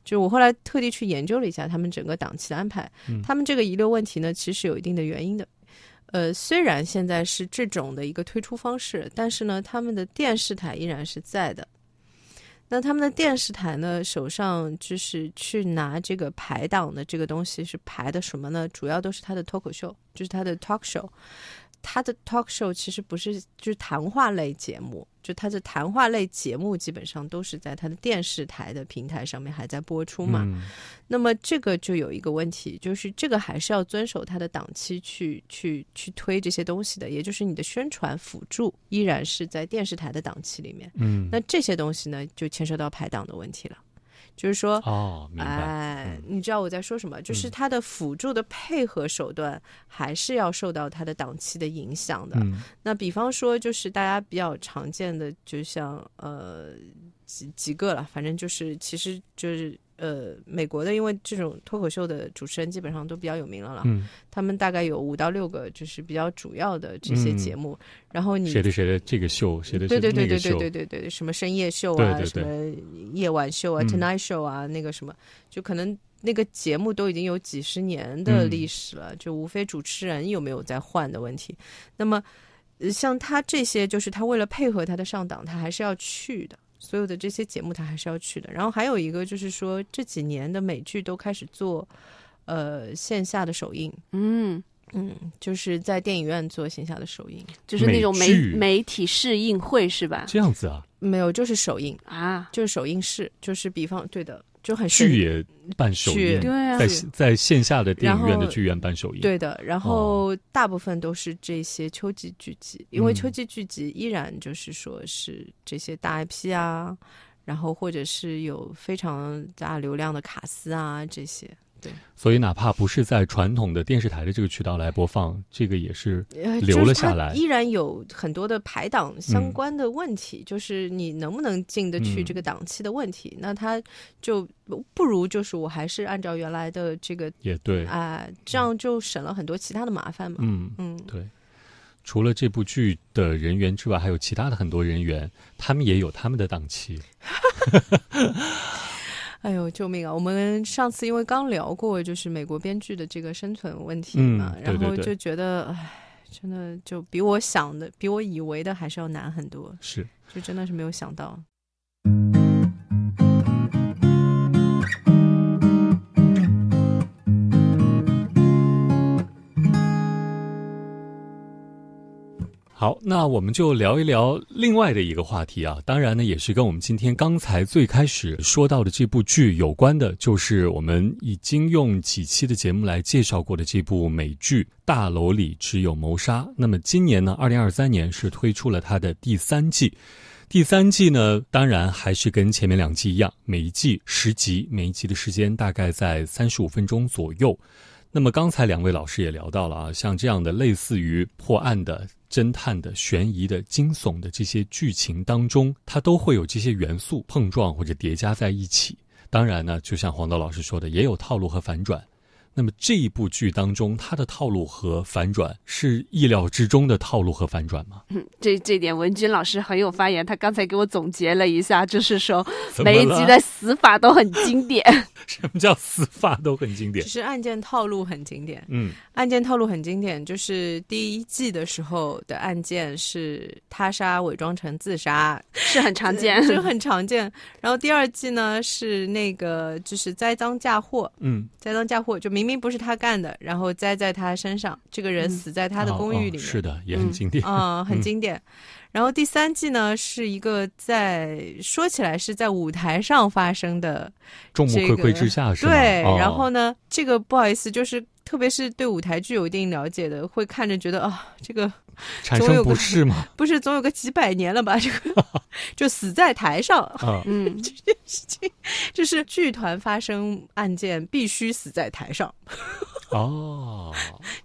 就是我后来特地去研究了一下他们整个档期的安排，他们这个遗留问题呢，其实有一定的原因的。呃，虽然现在是这种的一个推出方式，但是呢，他们的电视台依然是在的。那他们的电视台呢，手上就是去拿这个排档的这个东西是排的什么呢？主要都是他的脱口秀，就是他的 talk show。他的 talk show 其实不是就是谈话类节目。就他的谈话类节目基本上都是在他的电视台的平台上面还在播出嘛，那么这个就有一个问题，就是这个还是要遵守他的档期去去去推这些东西的，也就是你的宣传辅助依然是在电视台的档期里面，嗯，那这些东西呢就牵涉到排档的问题了。就是说，哦，哎，你知道我在说什么？就是它的辅助的配合手段还是要受到它的档期的影响的。那比方说，就是大家比较常见的，就像呃几几个了，反正就是其实就是。呃，美国的，因为这种脱口秀的主持人基本上都比较有名了啦，嗯，他们大概有五到六个，就是比较主要的这些节目。然后你谁的谁的这个秀，谁的对对对对对对对对，什么深夜秀啊，什么夜晚秀啊，Tonight Show 啊，那个什么，就可能那个节目都已经有几十年的历史了，就无非主持人有没有在换的问题。那么，像他这些，就是他为了配合他的上档，他还是要去的。所有的这些节目他还是要去的，然后还有一个就是说这几年的美剧都开始做，呃线下的首映，嗯嗯，就是在电影院做线下的首映，就是那种媒媒体试映会是吧？这样子啊？没有，就是首映啊，就是首映式，就是比方对的。就很剧也办首映，在在线下的电影院的剧院办首映。对的，然后大部分都是这些秋季剧集，因为秋季剧集依然就是说是这些大 IP 啊，然后或者是有非常大流量的卡司啊这些。对，所以哪怕不是在传统的电视台的这个渠道来播放，这个也是留了下来。依然有很多的排档相关的问题，就是你能不能进得去这个档期的问题。那他就不如就是我还是按照原来的这个也对啊，这样就省了很多其他的麻烦嘛。嗯嗯，对。除了这部剧的人员之外，还有其他的很多人员，他们也有他们的档期。哎呦，救命啊！我们上次因为刚聊过，就是美国编剧的这个生存问题嘛，然后就觉得，哎，真的就比我想的、比我以为的还是要难很多。是，就真的是没有想到。好，那我们就聊一聊另外的一个话题啊。当然呢，也是跟我们今天刚才最开始说到的这部剧有关的，就是我们已经用几期的节目来介绍过的这部美剧《大楼里只有谋杀》。那么今年呢，二零二三年是推出了它的第三季。第三季呢，当然还是跟前面两季一样，每一季十集，每一集的时间大概在三十五分钟左右。那么刚才两位老师也聊到了啊，像这样的类似于破案的、侦探的、悬疑的、惊悚的这些剧情当中，它都会有这些元素碰撞或者叠加在一起。当然呢，就像黄豆老师说的，也有套路和反转。那么这一部剧当中，它的套路和反转是意料之中的套路和反转吗？嗯，这这点文军老师很有发言，他刚才给我总结了一下，就是说 每一集的死法都很经典。什么叫死法都很经典？就是案件套路很经典。嗯，案件套路很经典，就是第一季的时候的案件是他杀伪装成自杀，是很常见，就很常见。然后第二季呢是那个就是栽赃嫁祸，嗯，栽赃嫁祸就明。明明不是他干的，然后栽在他身上，这个人死在他的公寓里面，是的，也很经典，嗯，很经典。然后第三季呢，是一个在说起来是在舞台上发生的，众目睽睽之下是对，然后呢，这个不好意思，就是特别是对舞台剧有一定了解的，会看着觉得啊，这个。产生不适吗？不是，总有个几百年了吧？这个 就死在台上。嗯，这件事情就是剧团发生案件必须死在台上。哦，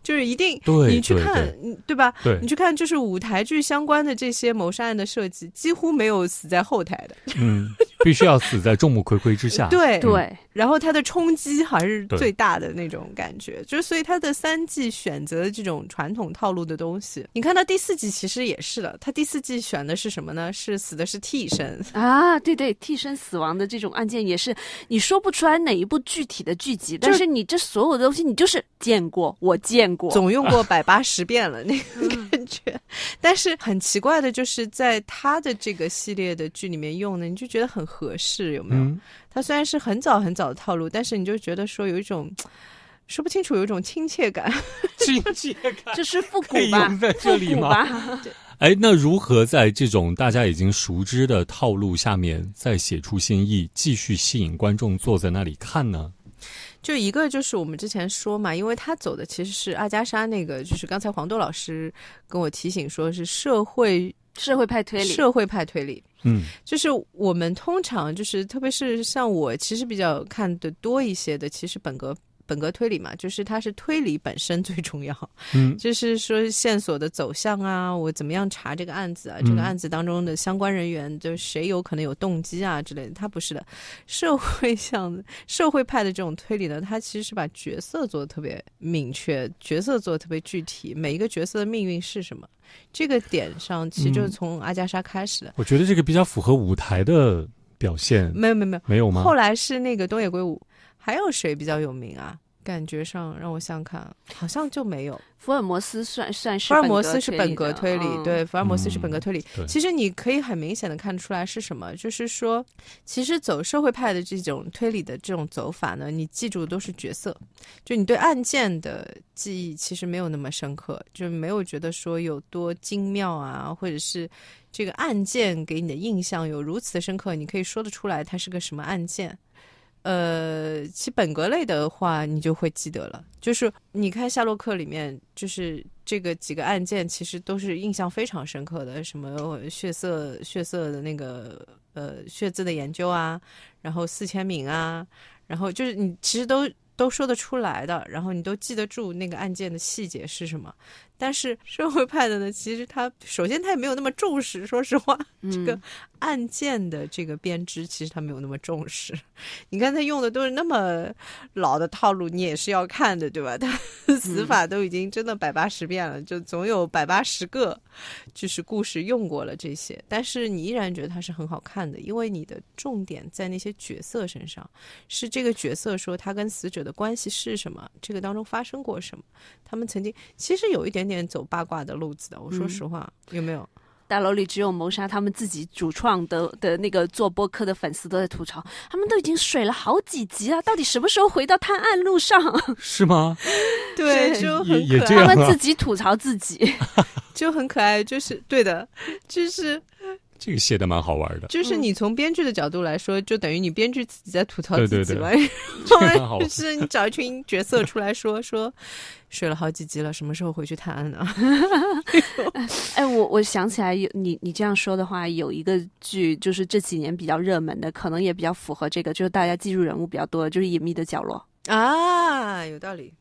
就是一定，你去看，对吧？对，你去看，就是舞台剧相关的这些谋杀案的设计，几乎没有死在后台的。嗯，必须要死在众目睽睽之下。对对，然后它的冲击还是最大的那种感觉，就是所以它的三季选择这种传统套路的东西。你看到第四季其实也是的，它第四季选的是什么呢？是死的是替身啊，对对，替身死亡的这种案件也是，你说不出来哪一部具体的剧集，但是你这所有的东西，你就是。是见过，我见过，总用过百八十遍了那个感觉。但是很奇怪的，就是在他的这个系列的剧里面用的，你就觉得很合适，有没有？他虽然是很早很早的套路，但是你就觉得说有一种说不清楚，有一种亲切感，亲切感，这是复古吧？在这里吗？哎，那如何在这种大家已经熟知的套路下面再写出新意，继续吸引观众坐在那里看呢？就一个就是我们之前说嘛，因为他走的其实是阿加莎那个，就是刚才黄豆老师跟我提醒说是社会社会派推理，社会派推理，嗯，就是我们通常就是特别是像我其实比较看的多一些的，其实本格。本格推理嘛，就是它是推理本身最重要，嗯，就是说线索的走向啊，我怎么样查这个案子啊，这个案子当中的相关人员，就谁有可能有动机啊之类的，它不是的。社会 像社会派的这种推理呢，它其实是把角色做的特别明确，角色做的特别具体，每一个角色的命运是什么，这个点上其实就是从阿加莎开始的。我觉得这个比较符合舞台的表现。没有没有没有没有吗？后来是那个东野圭吾。还有谁比较有名啊？感觉上让我想看，好像就没有。福尔摩斯算算是福尔摩斯是本格推理，对，福尔摩斯是本格推理。其实你可以很明显的看出来是什么，就是说，其实走社会派的这种推理的这种走法呢，你记住的都是角色，就你对案件的记忆其实没有那么深刻，就没有觉得说有多精妙啊，或者是这个案件给你的印象有如此的深刻，你可以说得出来它是个什么案件。呃，其本格类的话，你就会记得了。就是你看夏洛克里面，就是这个几个案件，其实都是印象非常深刻的，什么血色血色的那个呃血字的研究啊，然后四千名啊，然后就是你其实都都说得出来的，然后你都记得住那个案件的细节是什么。但是社会派的呢，其实他首先他也没有那么重视，说实话，这个案件的这个编织其实他没有那么重视。你看他用的都是那么老的套路，你也是要看的，对吧？他死法都已经真的百八十遍了，就总有百八十个就是故事用过了这些，但是你依然觉得它是很好看的，因为你的重点在那些角色身上，是这个角色说他跟死者的关系是什么，这个当中发生过什么，他们曾经其实有一点。点走八卦的路子的，我说实话，有没有？大楼里只有谋杀，他们自己主创的的那个做播客的粉丝都在吐槽，他们都已经水了好几集了，到底什么时候回到探案路上？是吗？对，就很可爱。他们自己吐槽自己，就很可爱。就是对的，就是。这个写的蛮好玩的，就是你从编剧的角度来说，就等于你编剧自己在吐槽自己嘛。就 是你找一群角色出来说说，睡了好几集了，什么时候回去探案呢？哎，我我想起来有你你这样说的话，有一个剧就是这几年比较热门的，可能也比较符合这个，就是大家记住人物比较多的，就是《隐秘的角落》啊，有道理。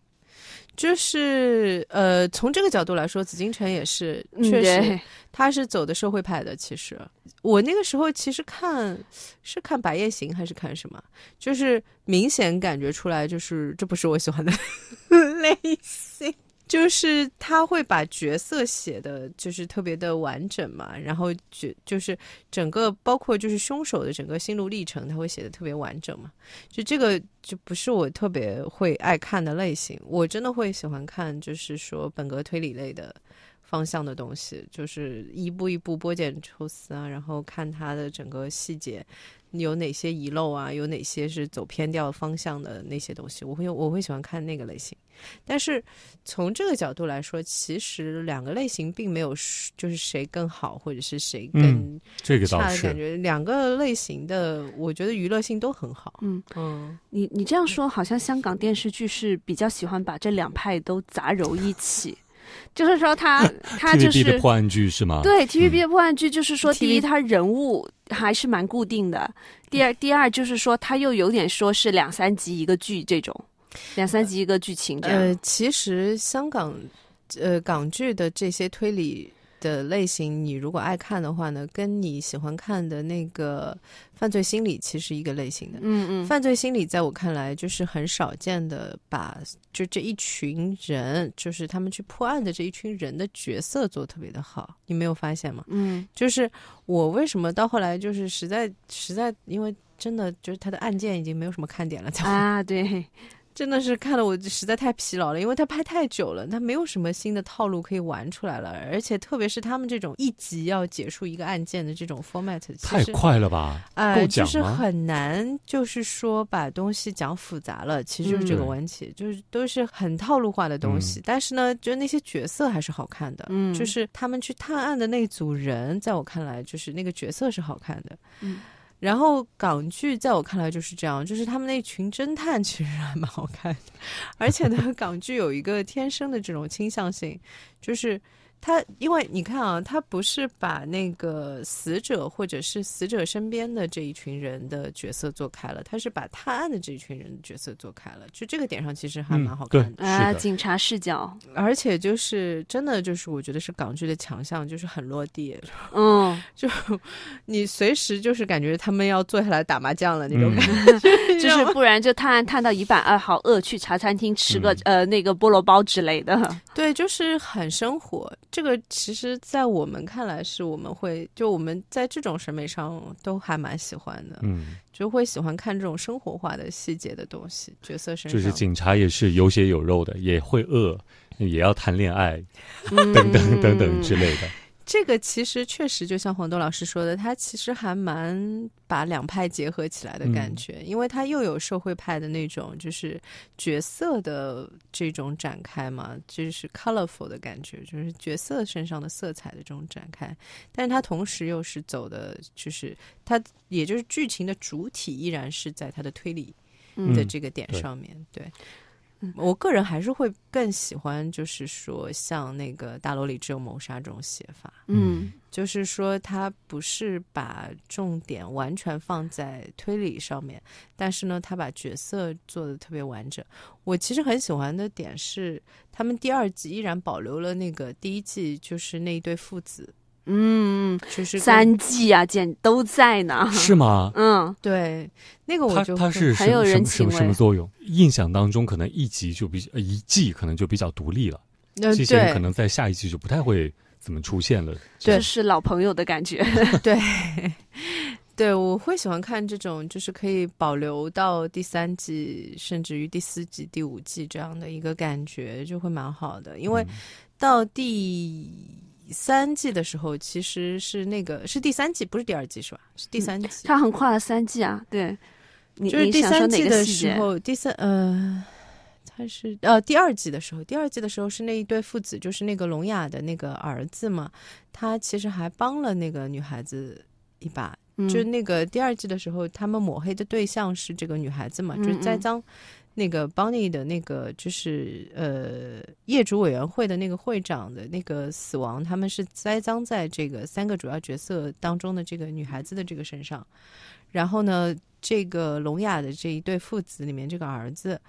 就是呃，从这个角度来说，紫禁城也是确实，他是走的社会派的。其实我那个时候其实看是看《白夜行》还是看什么，就是明显感觉出来，就是这不是我喜欢的 类型。就是他会把角色写的就是特别的完整嘛，然后就就是整个包括就是凶手的整个心路历程，他会写的特别完整嘛。就这个就不是我特别会爱看的类型，我真的会喜欢看就是说本格推理类的方向的东西，就是一步一步剥茧抽丝啊，然后看它的整个细节。有哪些遗漏啊？有哪些是走偏掉方向的那些东西？我会我会喜欢看那个类型。但是从这个角度来说，其实两个类型并没有就是谁更好，或者是谁更这个差的感觉。两个类型的，我觉得娱乐性都很好。嗯嗯，你你这样说，好像香港电视剧是比较喜欢把这两派都杂糅一起。就是说，他他就是 TVB 的破案剧是吗？对，TVB 的破案剧就是说，第一，他人物还是蛮固定的；第二，第二就是说，他又有点说是两三集一个剧这种，两三集一个剧情这样。呃，其实香港呃港剧的这些推理。的类型，你如果爱看的话呢，跟你喜欢看的那个犯罪心理其实一个类型的。嗯嗯，犯罪心理在我看来就是很少见的，把就这一群人，就是他们去破案的这一群人的角色做特别的好，你没有发现吗？嗯，就是我为什么到后来就是实在实在，因为真的就是他的案件已经没有什么看点了，啊，对。真的是看了我实在太疲劳了，因为他拍太久了，他没有什么新的套路可以玩出来了，而且特别是他们这种一集要结束一个案件的这种 format，太快了吧？哎，就是很难，就是说把东西讲复杂了，其实就是这个问题，就是都是很套路化的东西。但是呢，就那些角色还是好看的，嗯，就是他们去探案的那组人，在我看来，就是那个角色是好看的，嗯。然后港剧在我看来就是这样，就是他们那群侦探其实还蛮好看的，而且呢，港剧有一个天生的这种倾向性，就是。他因为你看啊，他不是把那个死者或者是死者身边的这一群人的角色做开了，他是把探案的这一群人的角色做开了。就这个点上，其实还蛮好看的啊，警察视角，而且就是真的就是我觉得是港剧的强项，就是很落地。嗯，就你随时就是感觉他们要坐下来打麻将了那种感觉 就是不然就探案探到一半啊，好饿，去茶餐厅吃个呃那个菠萝包之类的。对，就是很生活。这个其实，在我们看来，是我们会就我们在这种审美上都还蛮喜欢的，嗯，就会喜欢看这种生活化的细节的东西，角色身上。就是警察也是有血有肉的，也会饿，也要谈恋爱，等等等等之类的。这个其实确实就像黄豆老师说的，他其实还蛮把两派结合起来的感觉，因为他又有社会派的那种就是角色的这种展开嘛，就是 colorful 的感觉，就是角色身上的色彩的这种展开，但是他同时又是走的，就是他也就是剧情的主体依然是在他的推理的这个点上面，对。我个人还是会更喜欢，就是说像那个大楼里只有谋杀这种写法，嗯，就是说他不是把重点完全放在推理上面，但是呢，他把角色做的特别完整。我其实很喜欢的点是，他们第二季依然保留了那个第一季，就是那一对父子。嗯，就是三季啊，简都在呢。是吗？嗯，对，那个我就他是很有人情什么作用？印象当中，可能一集就比一季可能就比较独立了。这些人可能在下一季就不太会怎么出现了。这是老朋友的感觉。对，对，我会喜欢看这种，就是可以保留到第三季，甚至于第四季、第五季这样的一个感觉，就会蛮好的。因为到第。三季的时候，其实是那个是第三季，不是第二季，是吧？是第三季。他横跨了三季啊，对。就是第三季的时候，第三呃，他是呃第二季的时候，第二季的时候是那一对父子，就是那个聋哑的那个儿子嘛，他其实还帮了那个女孩子一把。就那个第二季的时候，他们抹黑的对象是这个女孩子嘛，就是栽赃。那个邦尼的那个就是呃业主委员会的那个会长的那个死亡，他们是栽赃在这个三个主要角色当中的这个女孩子的这个身上。然后呢，这个聋哑的这一对父子里面，这个儿子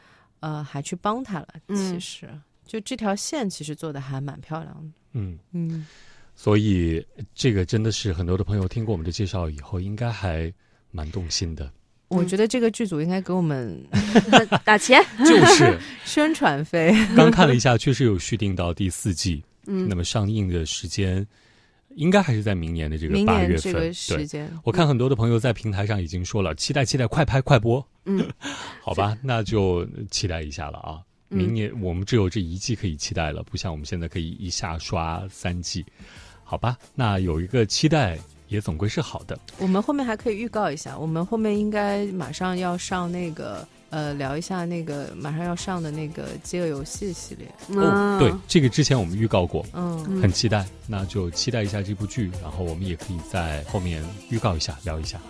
呃还去帮他了。其实就这条线其实做的还蛮漂亮的。嗯嗯，所以这个真的是很多的朋友听过我们的介绍以后，应该还蛮动心的。我觉得这个剧组应该给我们 打钱，就是宣传费。刚看了一下，确实有续订到第四季，嗯，那么上映的时间应该还是在明年的这个八月份。时间，我看很多的朋友在平台上已经说了，期待期待，快拍快播。嗯，好吧，那就期待一下了啊！明年我们只有这一季可以期待了，不像我们现在可以一下刷三季。好吧，那有一个期待。也总归是好的。我们后面还可以预告一下，我们后面应该马上要上那个呃，聊一下那个马上要上的那个饥饿游戏系列。哦，对，这个之前我们预告过，嗯，很期待，那就期待一下这部剧，然后我们也可以在后面预告一下，聊一下。